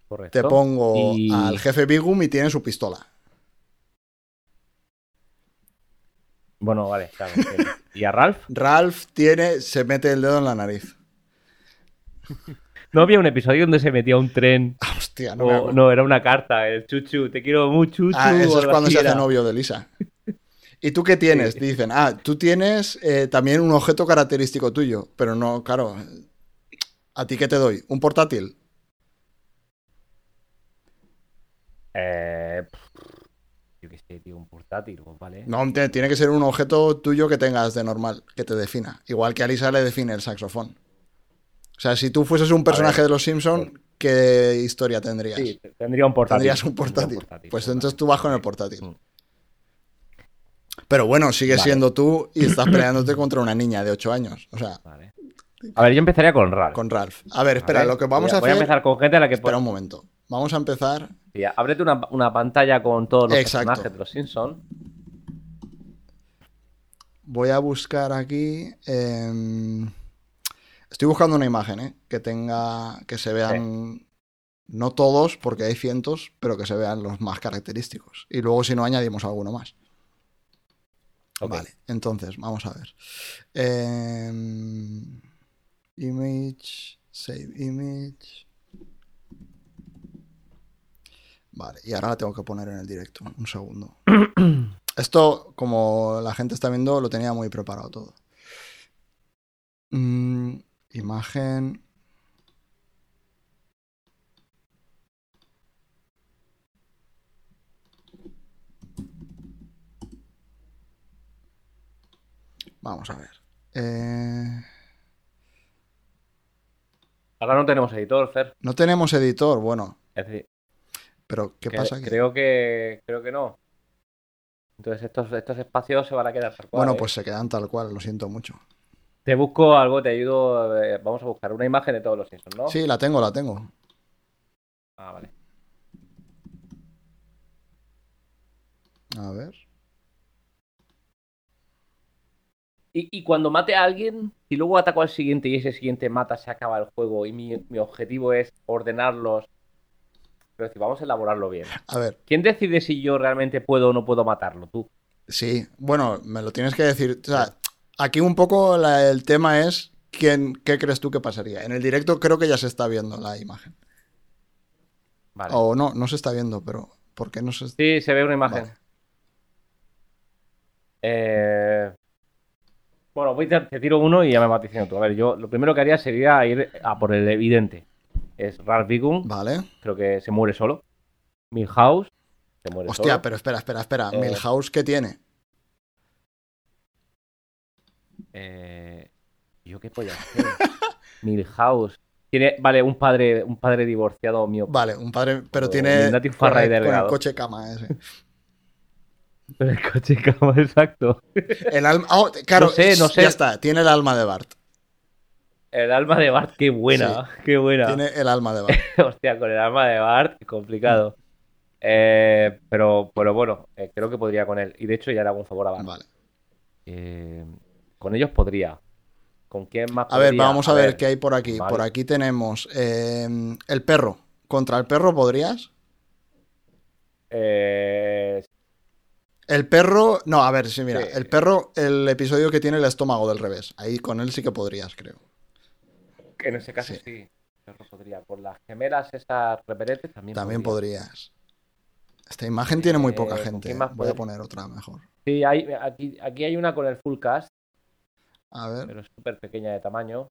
Correcto. Te pongo Y- al jefe Bigum y tiene su pistola. Bueno, vale, claro. ¿Y a Ralph? Ralph tiene, se mete el dedo en la nariz. ¿No había un episodio donde se metía un tren? Ah, hostia, no o, no, era una carta, el chuchu, te quiero mucho, chuchu. Ah, eso es cuando se hace novio de Lisa. ¿Y tú qué tienes? Sí. Dicen, ah, tú tienes eh, también un objeto característico tuyo, pero no, claro. ¿A ti qué te doy? ¿Un portátil? Eh, yo qué sé, tío, un portátil, pues vale. No, tiene que ser un objeto tuyo que tengas de normal, que te defina. Igual que a Lisa le define el saxofón. O sea, si tú fueses un personaje de los Simpson, ¿qué historia tendrías? Sí, tendría un portátil. Tendrías un portátil. Pues entonces tú vas con el portátil. Mm. Pero bueno, sigues Vale. siendo tú y estás peleándote contra una niña de 8 años. O sea, Vale. A ver, yo empezaría con Ralph. con Ralph. A ver, espera, ¿vale? lo que vamos voy a Voy a hacer. empezar con gente a la que... Espera un momento. Vamos a empezar. Sí, ábrete una, una pantalla con todos los Exacto. personajes de los Simpsons. Voy a buscar aquí. em, Estoy buscando una imagen, ¿eh? Que tenga. Que se vean. No todos, porque hay cientos, pero que se vean los más característicos. Y luego, si no, añadimos alguno más. Vale, entonces, vamos a ver. Em, image, save image. Vale, y ahora la tengo que poner en el directo. Un segundo. Esto, como la gente está viendo, lo tenía muy preparado todo. Mm, imagen. Vamos a ver. Eh, Ahora no tenemos editor, Fer. no tenemos editor, bueno, Es decir, pero ¿qué que- pasa aquí? creo que creo que no. Entonces estos, estos espacios se van a quedar tal cual. Bueno, ¿eh? pues se quedan tal cual, lo siento mucho. Te busco algo, te ayudo. eh, vamos a buscar una imagen de todos los Simpsons, ¿no? Sí, la tengo, la tengo. Ah, vale. A ver. Y, y cuando mate a alguien, si luego ataco al siguiente y ese siguiente mata, se acaba el juego y mi, mi objetivo es ordenarlos. Pero si vamos a elaborarlo bien. A ver, ¿Quién decide si yo realmente puedo o no puedo matarlo? Tú. sí, bueno, me lo tienes que decir. O sea, aquí un poco la- el tema es quién, qué crees tú que pasaría. En el directo creo que ya se está viendo la imagen. Vale. O no, no se está viendo, pero ¿por qué no se está? Sí, se ve una imagen. Vale. Eh, Bueno, voy te, te tiro uno y ya me vas diciendo tú. A ver, yo lo primero que haría sería ir a por el evidente. Es Ralph Wiggum, Vale. creo que se muere solo. Milhouse, se muere Hostia, solo. pero espera, espera, espera. Eh. Milhouse, ¿qué tiene? Eh, ¿Yo qué polla? Milhouse. Tiene, vale, un padre, un padre divorciado mío. Vale, un padre, pero O tiene. Farray con el- coche cama ese. El coche cama, exacto. El alma. oh, claro, No sé, no sé. Ya está, tiene el alma de Bart. El alma de Bart, qué buena, qué buena. Tiene el alma de Bart. Hostia, con el alma de Bart, complicado. Eh, pero, pero bueno, eh, creo que podría con él. Y de hecho ya le hago un favor a Bart. Vale. Eh, con ellos podría. ¿Con quién más A ver, podría? vamos a, ver, qué hay por aquí. Vale. Por aquí tenemos el perro. ¿Contra el perro podrías? Eh, El perro. No, a ver, sí, mira. Sí. El perro, el episodio que tiene el estómago del revés. Ahí con él sí que podrías, creo. En ese caso Sí. sí. Podría. Con las gemelas esas reverentes también, También podría. podrías. Esta imagen tiene muy Eh, poca ¿con gente. más Voy a podría? poner otra mejor. Sí, hay, aquí, aquí hay una con el full cast, A ver. pero es súper pequeña de tamaño.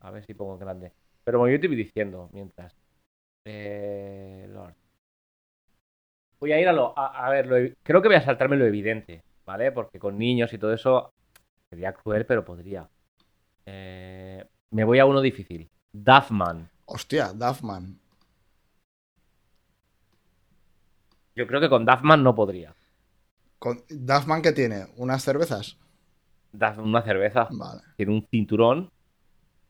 A ver si pongo en grande. Pero bueno, yo te voy diciendo mientras. Eh, Lord. Voy a ir a lo. A, a ver, lo creo que voy a saltarme lo evidente, ¿vale? Porque con niños y todo eso sería cruel, pero podría. Eh, me voy a uno difícil. Duffman. Hostia, Duffman. Yo creo que con Duffman no podría. Con... ¿Duffman qué tiene? ¿Unas cervezas? Duff- una cerveza. Vale. Tiene un cinturón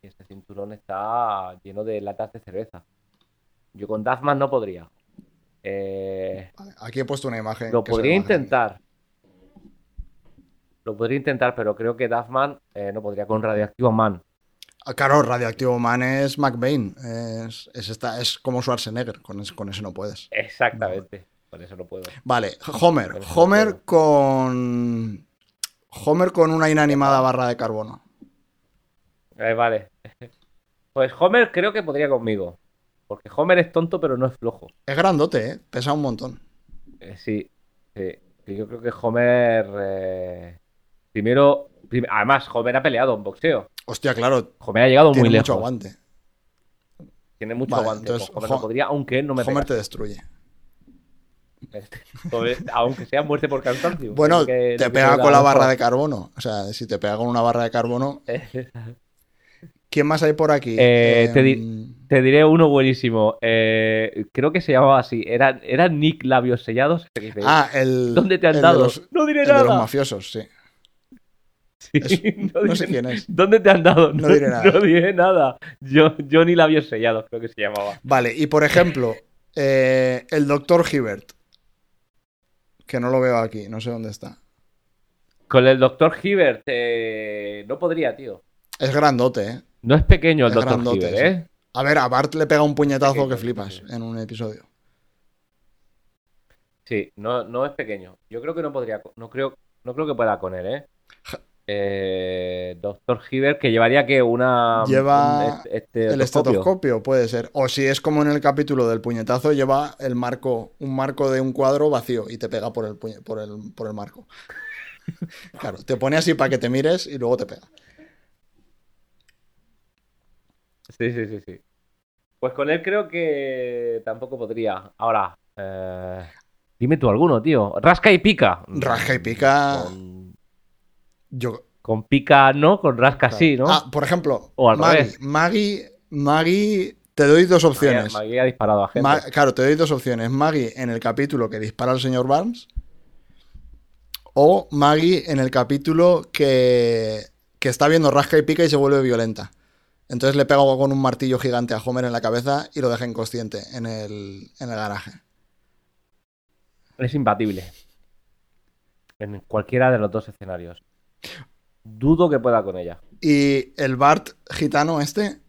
y ese cinturón está lleno de latas de cerveza. Yo con Duffman no podría. Eh, Vale, Aquí he puesto una imagen. lo podría intentar. Lo podría intentar, pero creo que Duffman eh, no podría con Radioactivo Man. Ah, Claro, Radioactivo Man es McBain. Es, es, esta, es como Schwarzenegger. Con ese, con ese no puedes. Exactamente. Por eso no puedo. Vale, Homer. Con no Homer con. Homer con una inanimada barra de carbono. Eh, vale. Pues Homer creo que podría conmigo. Porque Homer es tonto, pero no es flojo. Es grandote, ¿eh? Pesa un montón. Eh, sí, sí. Yo creo que Homer. eh, primero. prim- además, Homer ha peleado en boxeo. Hostia, claro. Homer ha llegado Tiene muy mucho lejos. aguante. Tiene mucho Vale, aguante. entonces, Con Homer no Ho- podría, aunque no me Homer pega. te destruye. Aunque sea muerte por cansancio. Bueno, que- te pega con la barra de carbono. O sea, si te pega con una barra de carbono. ¿Quién más hay por aquí? Eh, te di- Em, Te diré uno buenísimo. Eh, creo que se llamaba así. Era, era Nick Labios Sellados. Ah, el. ¿Dónde te han el dado? los- no diré el de los nada. mafiosos, sí. Sí, no, no sé quién es. ¿Dónde te han dado? No diré nada. No diré nada. Yo, Johnny Labios Sellados, creo que se llamaba. Vale, y por ejemplo, eh, el doctor Hibbert. Que no lo veo aquí, no sé dónde está. Con el Dr. Hibbert, eh, no podría, tío. Es grandote, ¿eh? No es pequeño el grandote, Hibbert, sí. ¿eh? A ver, a Bart le pega un puñetazo Pequeño, que flipas sí. en un episodio. Sí, no, no es pequeño. Yo creo que no podría. No creo, no creo que pueda con él, ¿eh? Eh, Dr. Hibbert, que llevaría que una. Lleva un este El estetoscopio. estetoscopio puede ser. O si es como en el capítulo del puñetazo, lleva el marco, un marco de un cuadro vacío y te pega por el, puñe- por el, por el marco. Claro, te pone así para que te mires y luego te pega. Sí, sí, sí, sí. Pues con él creo que tampoco podría. Ahora, eh, dime tú alguno, tío. Rasca y pica. Rasca y pica. Con, Yo, con pica no, con rasca sí, ¿no? Ah, por ejemplo, O al Maggie. revés. Maggie, Maggie, te doy dos opciones. Maggie ha disparado a gente. Ma- claro, te doy dos opciones. Maggie en el capítulo que dispara al señor Barnes. O Maggie en el capítulo que, que está viendo rasca y pica y se vuelve violenta. Entonces le pega con un martillo gigante a Homer en la cabeza y lo deja inconsciente en el, en el garaje. Es imbatible. En cualquiera de los dos escenarios. Dudo que pueda con ella. Y el Bart gitano este,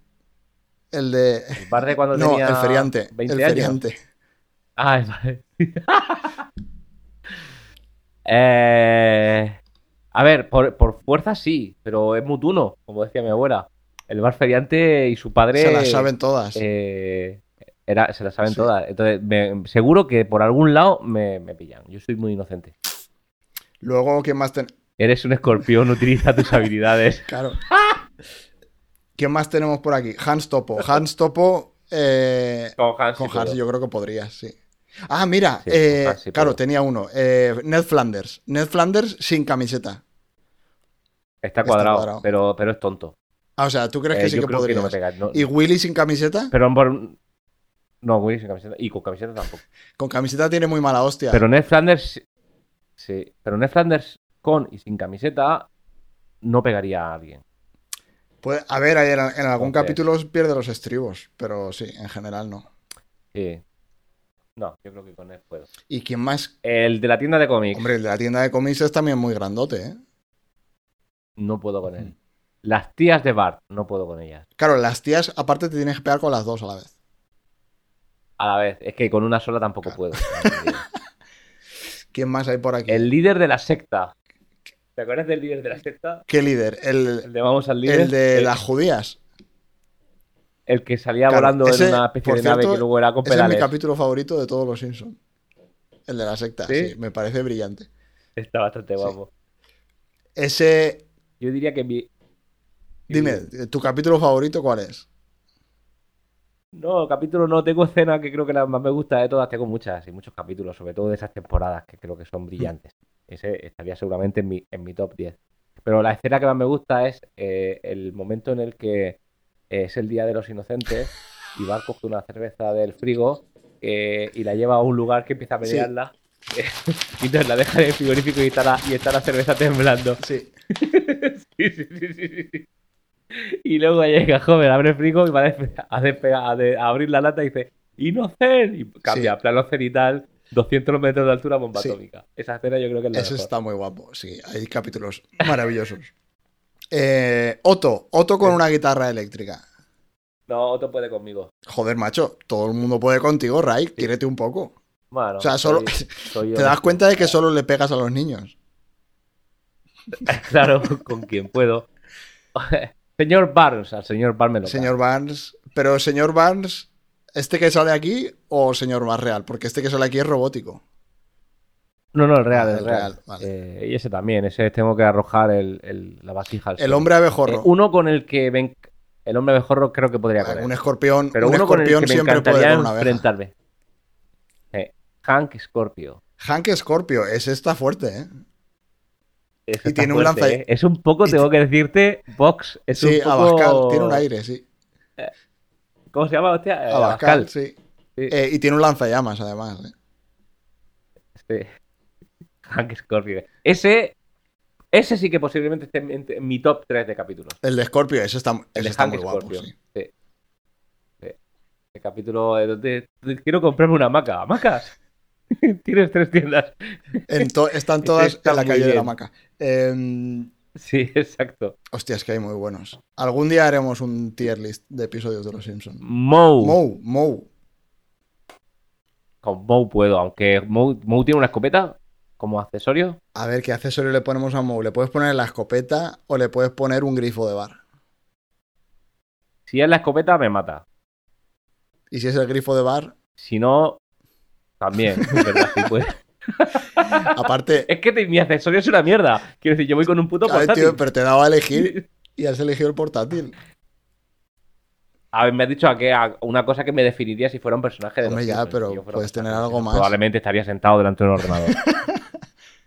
el de... El bar de cuando No, tenía el feriante. 20 el años. feriante. Ah, es vale. Eh, a ver, por, por fuerza sí, pero es mutuno, como decía mi abuela. El bar feriante y su padre. Se las saben todas. eh, era, se las saben Sí. todas. Entonces, me- seguro que por algún lado me, me pillan. Yo soy muy inocente. Luego, ¿quién más ten... Eres un escorpión, utiliza tus habilidades. Claro. ¿Quién más tenemos por aquí? Hans Topo. Hans Topo eh, Con Hans. con. Hans yo creo que podrías, sí. Ah, mira, Sí, eh, con Hans sí claro, tenía uno. eh, Ned Flanders. Ned Flanders sin camiseta. Está cuadrado, cuadrado. Pero, pero es tonto. Ah, o sea, ¿tú crees que sí que no no- ¿Y Willy sin camiseta? Pero por... No, Willy sin camiseta. Y con camiseta tampoco. Con camiseta tiene muy mala hostia. Pero Ned Flanders. Sí. Pero Ned Flanders con y sin camiseta no pegaría a alguien. Puede- a ver, en, en algún Entonces- capítulo pierde los estribos, pero sí, en general no. Sí. No, yo creo que con Ned puedo. ¿Y quién más? El de la tienda de cómics. Hombre, el de la tienda de cómics es también muy grandote, ¿eh? No puedo con él. Las tías de Bart, no puedo con ellas. Claro, las tías, aparte, te tienes que pegar con las dos a la vez. A la vez, es que con una sola tampoco puedo. ¿Quién más hay por aquí? El líder de la secta. ¿Te acuerdas del líder de la secta? ¿Qué líder? El, El de vamos al líder. el de el, las judías. el que salía Claro, volando ese, en una especie de nave que luego era con Ese es mi capítulo favorito de todos los Simpsons. El de la secta, ¿Sí? ¿Sí? me parece brillante. Está bastante Sí. guapo. Ese, Yo diría que mi. dime, ¿tu capítulo favorito cuál es? No, capítulo no, tengo escena que creo que la más me gusta de todas, tengo muchas y muchos capítulos, sobre todo de esas temporadas que creo que son brillantes. Ese estaría seguramente en mi, en mi top 10. Pero la escena que más me gusta es eh, el momento en el que eh, es el Día de los Inocentes y Bart coge una cerveza del frigo eh, y la lleva a un lugar que empieza a Sí. menearla. y entonces la deja en el frigorífico y está la, y está la cerveza temblando. Sí. Sí, sí, sí, sí. Y luego llega Homer, abre el frigo y va a, despe- a despegar- a de- a abrir la lata y dice, ¡Inocen! Y cambia, Sí. plano cenital, 200 metros de altura, bomba Sí. atómica. Esa escena yo creo que es la mejor. está muy guapo, sí, hay capítulos maravillosos. Eh, Otto, Otto con una guitarra eléctrica. No, Otto puede conmigo. Joder, macho, todo el mundo puede contigo, Ray, quiérete un poco. Bueno, O sea, solo- soy- soy Te das cuenta de que solo le pegas a los niños. Claro, con quien puedo. señor Barnes, al señor Barnes me lo Señor Barnes, pero señor Barnes, ¿este que sale aquí o señor más real? Porque este que sale aquí es robótico. No, no, el real, Ah, el el real. real, vale. Eh, y ese también, ese tengo que arrojar el, el- la vasija al El hombre abejorro. Eh, uno con el que ven... El hombre abejorro creo que podría correr. un escorpión, pero un uno con el escorpión que me siempre puede encantaría una abeja. enfrentarme. Eh, Hank Scorpio. Hank Scorpio, ese está fuerte, ¿eh? Ese Y tiene un lanza-. Es un poco, tengo que decirte, Vox. Es Sí, un poco... Abascal, tiene un aire, sí. ¿Cómo se llama, hostia? Eh, Abascal, sí. Sí. Eh, y tiene un lanzallamas, además. ¿eh? Este, Hank Scorpio. Ese, ese sí que posiblemente esté en, en mi top 3 de capítulos. El de Scorpio, ese está, ese está muy guapo, Scorpio. sí. Sí. Sí. El capítulo eh, donde quiero comprarme una hamaca. ¿Hamacas? Tienes tres tiendas. En están todas está en la calle de la bien. Maca. Eh, Sí, exacto. hostia, es que hay muy buenos. Algún día haremos un tier list de episodios de Los Simpsons. Moe. Mou, Mou. Con Moe puedo, aunque Moe, Moe tiene una escopeta como accesorio. A ver, ¿qué accesorio le ponemos a Mou? ¿Le puedes poner la escopeta o le puedes poner un grifo de bar? Si es la escopeta, me mata. Y si es el grifo de bar, Si no, también. aparte, Es que te- mi accesorio es una mierda. Quiero decir, yo voy con un puto portátil. tío, pero te daba a elegir y has elegido el portátil. A ver, me has dicho a que a una cosa que me definiría si fuera un personaje de Hombre, ya, pero puedes tener algo más. Probablemente estaría sentado delante de un ordenador.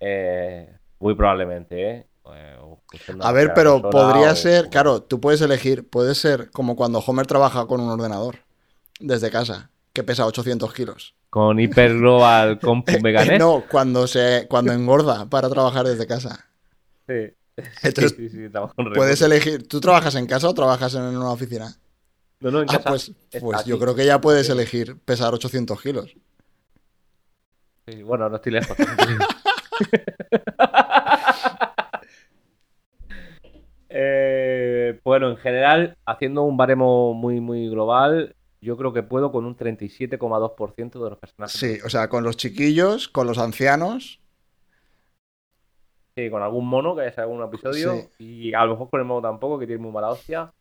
Eh, muy probablemente, ¿eh? Eh, A ver, pero podría o- ser, claro, tú puedes elegir, puede ser como cuando Homer trabaja con un ordenador desde casa, que pesa 800 kilos. Con Hyper Global Compu Meganet. no, cuando se, cuando engorda para trabajar desde casa. Sí. Entonces, sí, sí, con Puedes elegir, ¿tú trabajas en casa o trabajas en una oficina? No, no, en Ah, casa. pues, pues yo creo que ya puedes elegir pesar 800 kilos. Sí, bueno, no estoy lejos. Eh, bueno, en general, haciendo un baremo muy, muy global, yo creo que puedo con un 37,2% de los personajes. Sí, o sea, con los chiquillos, con los ancianos. Sí, con algún mono que haya salido en algún episodio. Y a lo mejor con el mono tampoco, que tiene muy mala hostia.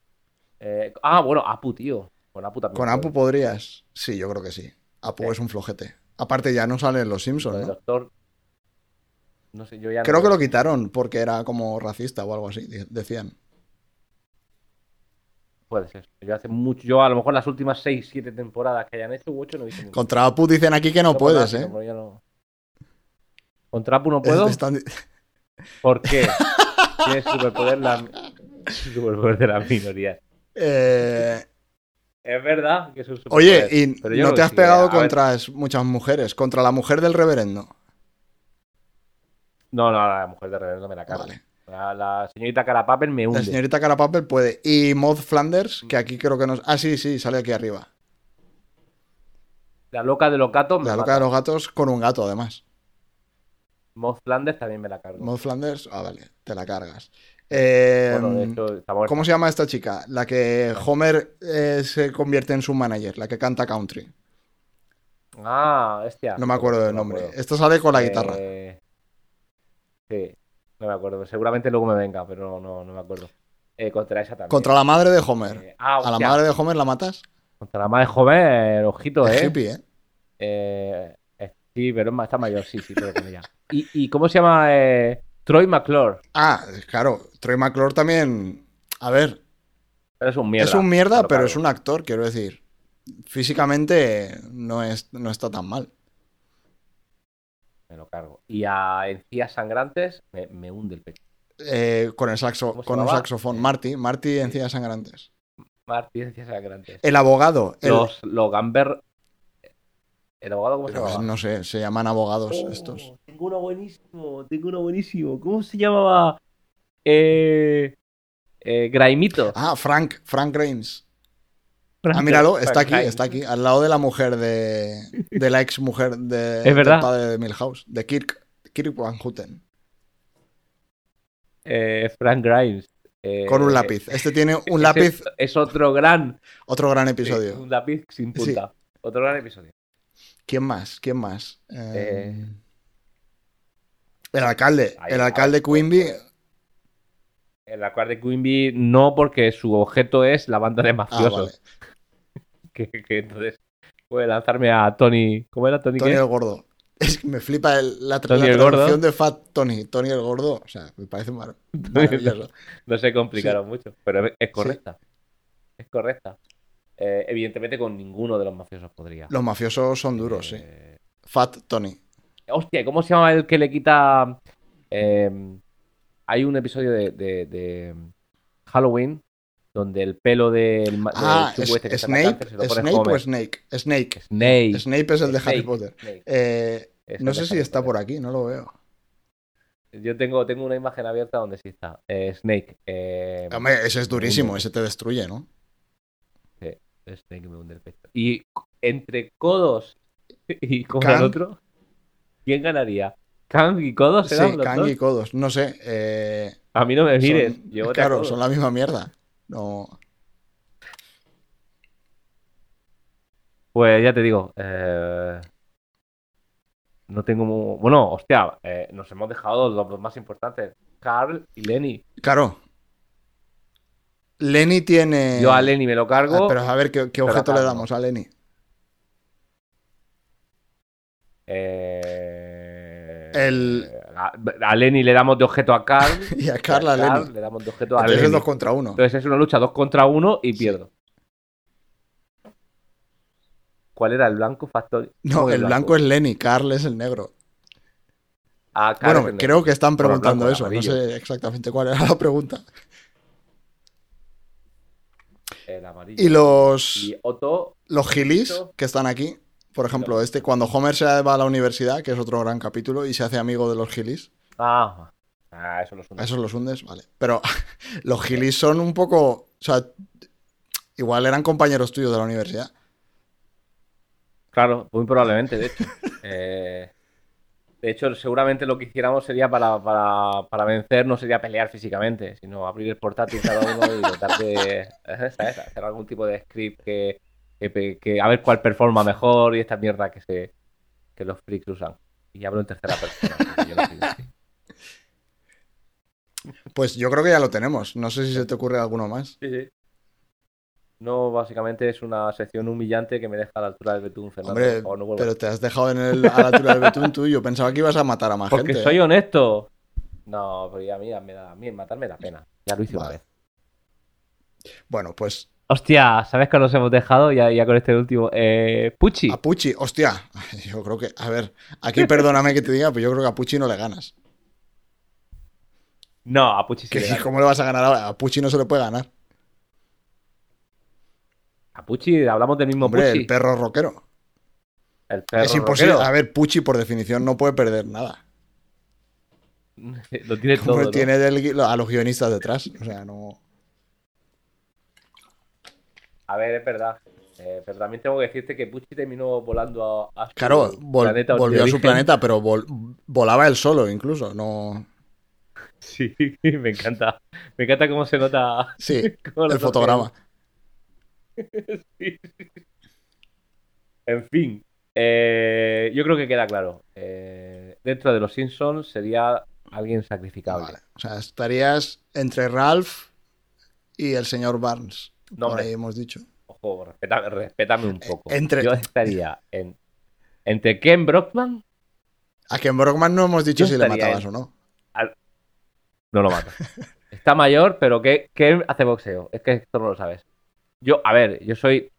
Eh, ah, bueno, Apu, tío. Con Apu también. Con puedo. Apu podrías. Sí, yo creo que sí. Apu Sí. es un flojete. Aparte ya no salen los Simpsons, el ¿no? doctor. No sé, yo ya Creo no- que lo quitaron porque era como racista o algo así, de- decían. Puede ser. Yo hace mucho. Yo a lo mejor las últimas 6, 7 temporadas que hayan hecho, u 8 no he visto. Contra Apu dicen aquí que no No por nada, puedes, ¿eh? no- ¿Contra Apu no puedo? Están- ¿Por qué? Tiene superpoder la... superpoder de las minorías. Eh, Es verdad que es un Oye, superpoder, y pero yo no te has pegado contra muchas mujeres, contra la mujer del reverendo. No, no, la mujer de Reverendo me la cargo. Vale. La, la señorita Carapapel me hunde. La señorita Carapapel puede. Y Maud Flanders, que aquí creo que nos. Ah, sí, sí, sale aquí arriba. La loca de los gatos me La loca mata. de los gatos con un gato, además. Moth Flanders también me la cargo. Maud Flanders, ah, vale, te la cargas. Eh, Bueno, hecho, muerta. ¿Cómo se llama esta chica? La que Homer eh, se convierte en su manager, la que canta country. Ah, hostia. No me acuerdo del nombre. acuerdo. Esto sale con la guitarra. Eh, Sí, no me acuerdo. Seguramente luego me venga, pero no, no, me acuerdo. Eh, contra esa también. Contra la madre de Homer. Eh, ah, ¿A la madre de Homer la matas? Contra la madre joven, ojito, Es ¿eh? hippie, ¿eh? Sí, pero está mayor, sí, sí, pero con ella. ¿Y, y cómo se llama? Troy McClure. Ah, claro. Troy McClure también. A ver, Pero es un mierda. es un mierda, pero es un actor, quiero decir. Físicamente no, es, no está tan mal. Me lo cargo. Y a encías sangrantes me, me hunde el pecho. Eh, con el saxo, ¿Cómo se con un saxofón. Eh, Marty, Marty Encías Sangrantes. Martí, encías sangrantes. El abogado. el- Los, los Gamber. ¿El abogado cómo se pero, llamaba? no sé, se llaman abogados Oh, estos. Tengo uno buenísimo, tengo uno buenísimo. ¿Cómo se llamaba? Eh, eh, Graimito. Ah, Frank, Frank Grimes. Ah, míralo, está aquí, está aquí, al lado de la mujer de. de la ex mujer de, Es verdad. del padre de Milhouse, de Kirk, Kirk Van Houten. Eh, Frank Grimes. Eh, Con un lápiz. Este tiene un lápiz, Es otro gran. otro gran sí, episodio. un lápiz sin punta. Otro gran episodio. ¿Quién más? ¿Quién más? Eh, Eh, el alcalde. ahí, el alcalde Quimby. En la cual de Quimby no, porque su objeto es la banda de Ah, mafiosos. vale. que, que entonces puede lanzarme a Tony. ¿Cómo era Tony? Tony qué? el gordo. Es que me flipa el- la, tra- la traducción de Fat Tony. Tony el gordo. O sea, me parece mar- maravilloso. No se complicaron mucho, pero es- correcta. Es correcta. Eh, evidentemente con ninguno de los mafiosos podría. Los mafiosos son duros, sí. Eh, Fat Tony. Hostia, ¿cómo se llama el que le quita... eh, hay un episodio de, de- de Halloween donde el pelo del, Ah, es- este que Snape. cáncer se lo Snape o Homer. Snake. Snake. Snape. Es el de Harry Snake, Potter. Snake. Eh, no sé si está Potter. por aquí, no lo veo. Yo tengo, tengo una imagen abierta donde sí está. Eh, Snake. eh, Hombre, ese es durísimo, ese te destruye, ¿no? Snake me hunde el pecho. Y entre codos y con Kang. el otro, ¿quién ganaría? ¿Kang y codos Sí, Kang y Codos. No sé. eh, A mí no me mires. son- claro, son la misma mierda. No. Pues ya te digo. eh, No tengo. mu- Bueno, hostia, eh, nos hemos dejado los dos más importantes: Carl y Lenny. Claro. Lenny tiene. Yo a Lenny me lo Ah, cargo. pero a ver, ¿qué, objeto le damos a Lenny? eh, El- A, a Lenny le damos de objeto a Carl. Y a Carla a Carl Lenny. Le damos de objeto a Entonces es dos contra uno. Entonces es una lucha dos contra uno y Sí. pierdo. ¿Cuál era el blanco Factory? No, ¿Cómo que el blanco es Lenny, Carl es el negro. Ah, Carl Bueno, creo negro. que están preguntando blanco, eso. No sé exactamente cuál era la pregunta. El amarillo. Y los, Y Otto. los gilis Otto. que están aquí. Por ejemplo, Los- este, cuando Homer se va a la universidad, que es otro gran capítulo, y se hace amigo de los gilis. Ah, ah eso lo suena. ¿A esos los hundes? Vale. Pero los gilis son un poco. O sea, igual eran compañeros tuyos de la universidad. Claro, muy probablemente, de hecho. Eh, de hecho, seguramente lo que hiciéramos sería para, para, para vencer, no sería pelear físicamente, sino abrir el portátil cada uno y tratar de ¿sabes? hacer algún tipo de script que, que, a ver cuál performa mejor y esta mierda que se que los freaks usan. Y hablo en tercera persona. yo no. Pues yo creo que ya lo tenemos. No sé si se te ocurre alguno más. Sí, sí. No, básicamente es una sección humillante que me deja a la altura del betún, Fernando. Hombre, no pero te has dejado en el, a la altura del betún tú. Yo pensaba que ibas a matar a más Porque gente. ¿eh? soy honesto. No, pero me da, a mí matar me da pena. Ya lo hice una Vale. vez. Bueno, pues Hostia, ¿sabes que nos hemos dejado? Ya, ya con este último. Eh, Pucci. a Pucci, hostia. Yo creo que, a ver, aquí perdóname que te diga, pero yo creo que a Pucci no le ganas. No, a Pucci sí. Le. ¿Cómo le vas a ganar a, a Pucci? No se le puede ganar. A Pucci, hablamos del mismo Hombre, Pucci. el perro rockero. El perro es imposible. rockero. A ver, Pucci por definición no puede perder nada. Lo tiene Como todo. tiene a los guionistas detrás. O sea, no. A ver, es verdad. Eh, pero también tengo que decirte que Pucci terminó volando a, a su Claro, vol- planeta volvió a su planeta, pero vol- volaba él solo incluso. No. Sí, me encanta. Me encanta cómo se nota Sí, el fotograma. Sí. En fin, eh, yo creo que queda claro. Eh, dentro de los Simpsons sería alguien sacrificable. Vale. O sea, estarías entre Ralph y el señor Barnes. No, por ahí hemos dicho. Ojo, respétame un poco. Eh, entre- Yo estaría en, entre Ken Brockman, A Ken Brockman no hemos dicho si le matabas en- o no. no lo mato. Está mayor, pero que Ken hace boxeo. Es que esto no lo sabes. Yo, a ver, yo soy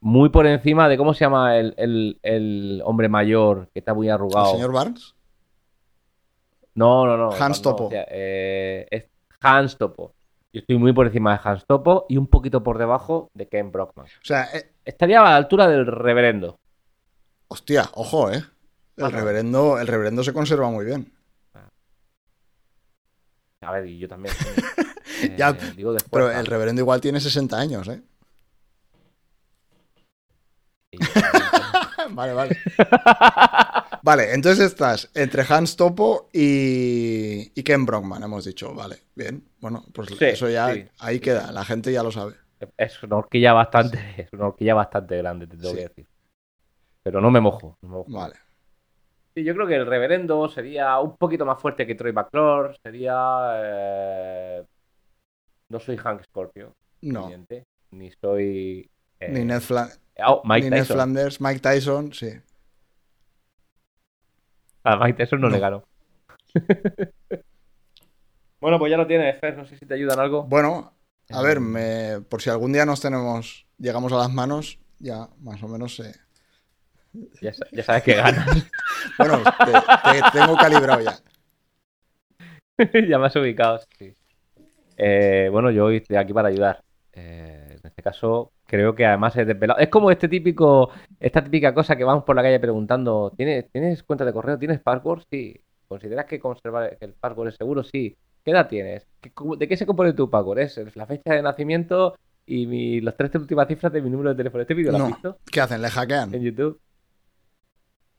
muy por encima de cómo se llama el, el- el hombre mayor que está muy ¿El arrugado. señor Barnes? No, no, no. Hans no, Topo. o sea, eh, es Hans Topo. Yo estoy muy por encima de Hans Topo y un poquito por debajo de Ken Brockman. O sea, eh, Estaría a la altura del reverendo. hostia, ojo, ¿eh? El Ajá. reverendo, el reverendo se conserva muy bien. A ver, y yo también. Eh, Ya, digo de Pero el reverendo igual tiene 60 años, ¿eh? Vale, vale. Vale, entonces estás entre Hans Topo y, y Ken Brockman, hemos dicho. Vale, bien. Bueno, pues Sí, eso ya sí, ahí queda. La gente ya lo sabe. Es una horquilla bastante, es una horquilla bastante grande, te tengo que decir. Pero no me mojo. no me mojo. Vale. Sí, yo creo que el reverendo sería un poquito más fuerte que Troy McClure. Sería. eh, No soy Hank Scorpio, No. evidente, ni soy. eh, Ni Ned, Fla- oh, Mike ni Ned. Flanders, Mike Tyson, sí. A Mike Tyson no, No. le ganó. bueno, pues ya lo tienes, Fer. No sé si te ayudan algo. Bueno, a ver, Eh, me- por si algún día nos tenemos, llegamos a las manos, ya más o menos sé. Ya, sa- ya sabes que ganas. Bueno, te, te tengo calibrado ya. ya me has ubicado, sí. Eh, bueno, yo hoy estoy aquí para ayudar. Eh, en este caso, creo que además es desvelado. Es como este típico, esta típica cosa que vamos por la calle preguntando: ¿tienes, ¿tienes cuenta de correo? ¿Tienes password? Sí. ¿Consideras que conservar el password es seguro? Sí. ¿Qué edad tienes? ¿Qué- cómo- ¿De qué se compone tu password? Es la fecha de nacimiento y mi- las tres últimas cifras de mi número de teléfono. ¿Este vídeo lo has visto ¿Qué hacen? ¿Le hackean? en YouTube?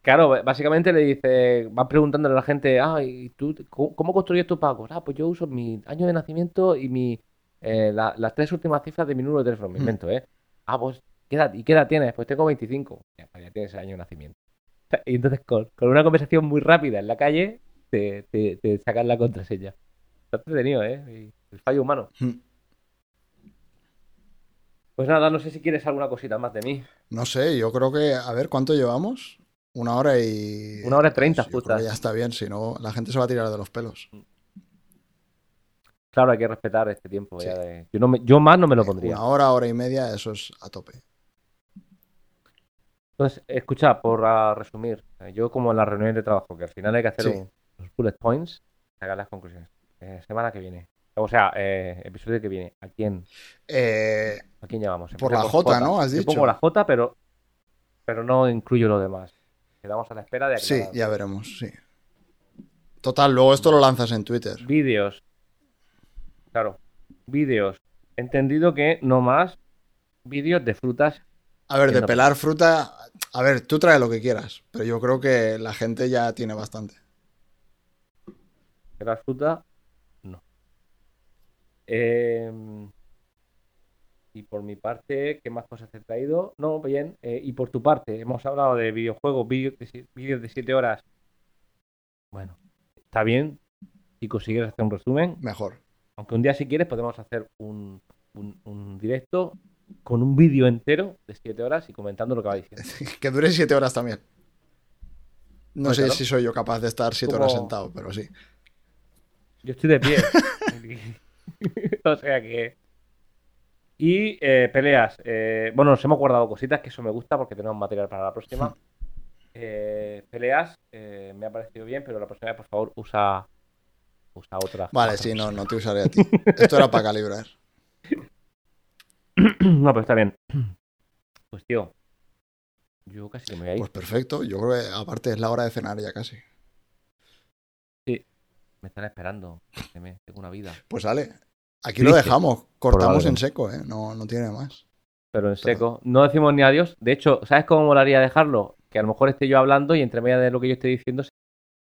Claro, básicamente le dice, van preguntándole a la gente, ah, ¿y tú cómo, construyes tu password? Ah, pues yo uso mi año de nacimiento y mi eh, la- las tres últimas cifras de mi número de teléfono, me Hmm. invento, ¿eh? Ah, pues, ¿qué edad, ¿y qué edad tienes? Pues tengo 25. Ya, pues ya tienes el año de nacimiento. Y entonces con, con una conversación muy rápida en la calle, te, te, te sacan la contraseña. Está entretenido, ¿eh? El fallo humano. Mm. Pues nada, no sé si quieres alguna cosita más de mí. No sé, yo creo que, a ver, ¿cuánto llevamos? Una hora y... Una hora y treinta, justas. que ya está bien, si no, la gente se va a tirar de los pelos. Claro, hay que respetar este tiempo Sí. ya de... Yo, no me- yo más no me lo pondría. Una hora, hora y media, eso es a tope. Entonces, escucha, por resumir, eh, yo como en las reuniones de trabajo, que al final hay que hacer Sí. un- los bullet points, sacar las conclusiones. Eh, semana que viene. O sea, eh, episodio que viene. ¿A quién, Eh, a quién llamamos? Por la J, ¿no? Has Yo dicho. pongo la J, pero, pero no incluyo lo demás. Quedamos a la espera de sí, aclarar. ya veremos, sí. Total, luego esto lo lanzas en Twitter. Vídeos. Claro. Vídeos. Entendido que no más vídeos de frutas. A ver, de pelar fruta, a ver, tú trae lo que quieras, pero yo creo que la gente ya tiene bastante. De la fruta, no. Eh, y por mi parte, ¿qué más cosas te he traído? No, bien. Eh, y por tu parte, hemos hablado de videojuegos, vídeos de, si- vídeos de 7 horas. Bueno, está bien. Si consigues hacer un resumen, Mejor. Aunque un día si quieres podemos hacer un, un- un directo con un vídeo entero de 7 horas y comentando lo que va diciendo. que dure siete horas también. No Pues sé claro. si soy yo capaz de estar siete Como- horas sentado, pero sí. Yo estoy de pie. o sea que. Y eh, peleas. Eh, bueno, nos hemos guardado cositas, que eso me gusta porque tenemos material para la próxima. Eh, peleas, me ha parecido bien, pero la próxima vez, por favor, usa. Usa otra. Vale, sí, no, no te usaré a ti. Esto era para calibrar. no, pero está bien. Pues tío. Yo casi que me voy a ir. Pues perfecto, yo creo que aparte es la hora de cenar ya casi. Me están esperando. Déjeme, Tengo una vida. Pues sale. Aquí lo dejamos, cortamos en seco, ¿eh? No, no tiene más. Pero en seco. No decimos ni adiós. De hecho, ¿sabes cómo molaría dejarlo? Que a lo mejor esté yo hablando y entre medio de lo que yo esté diciendo se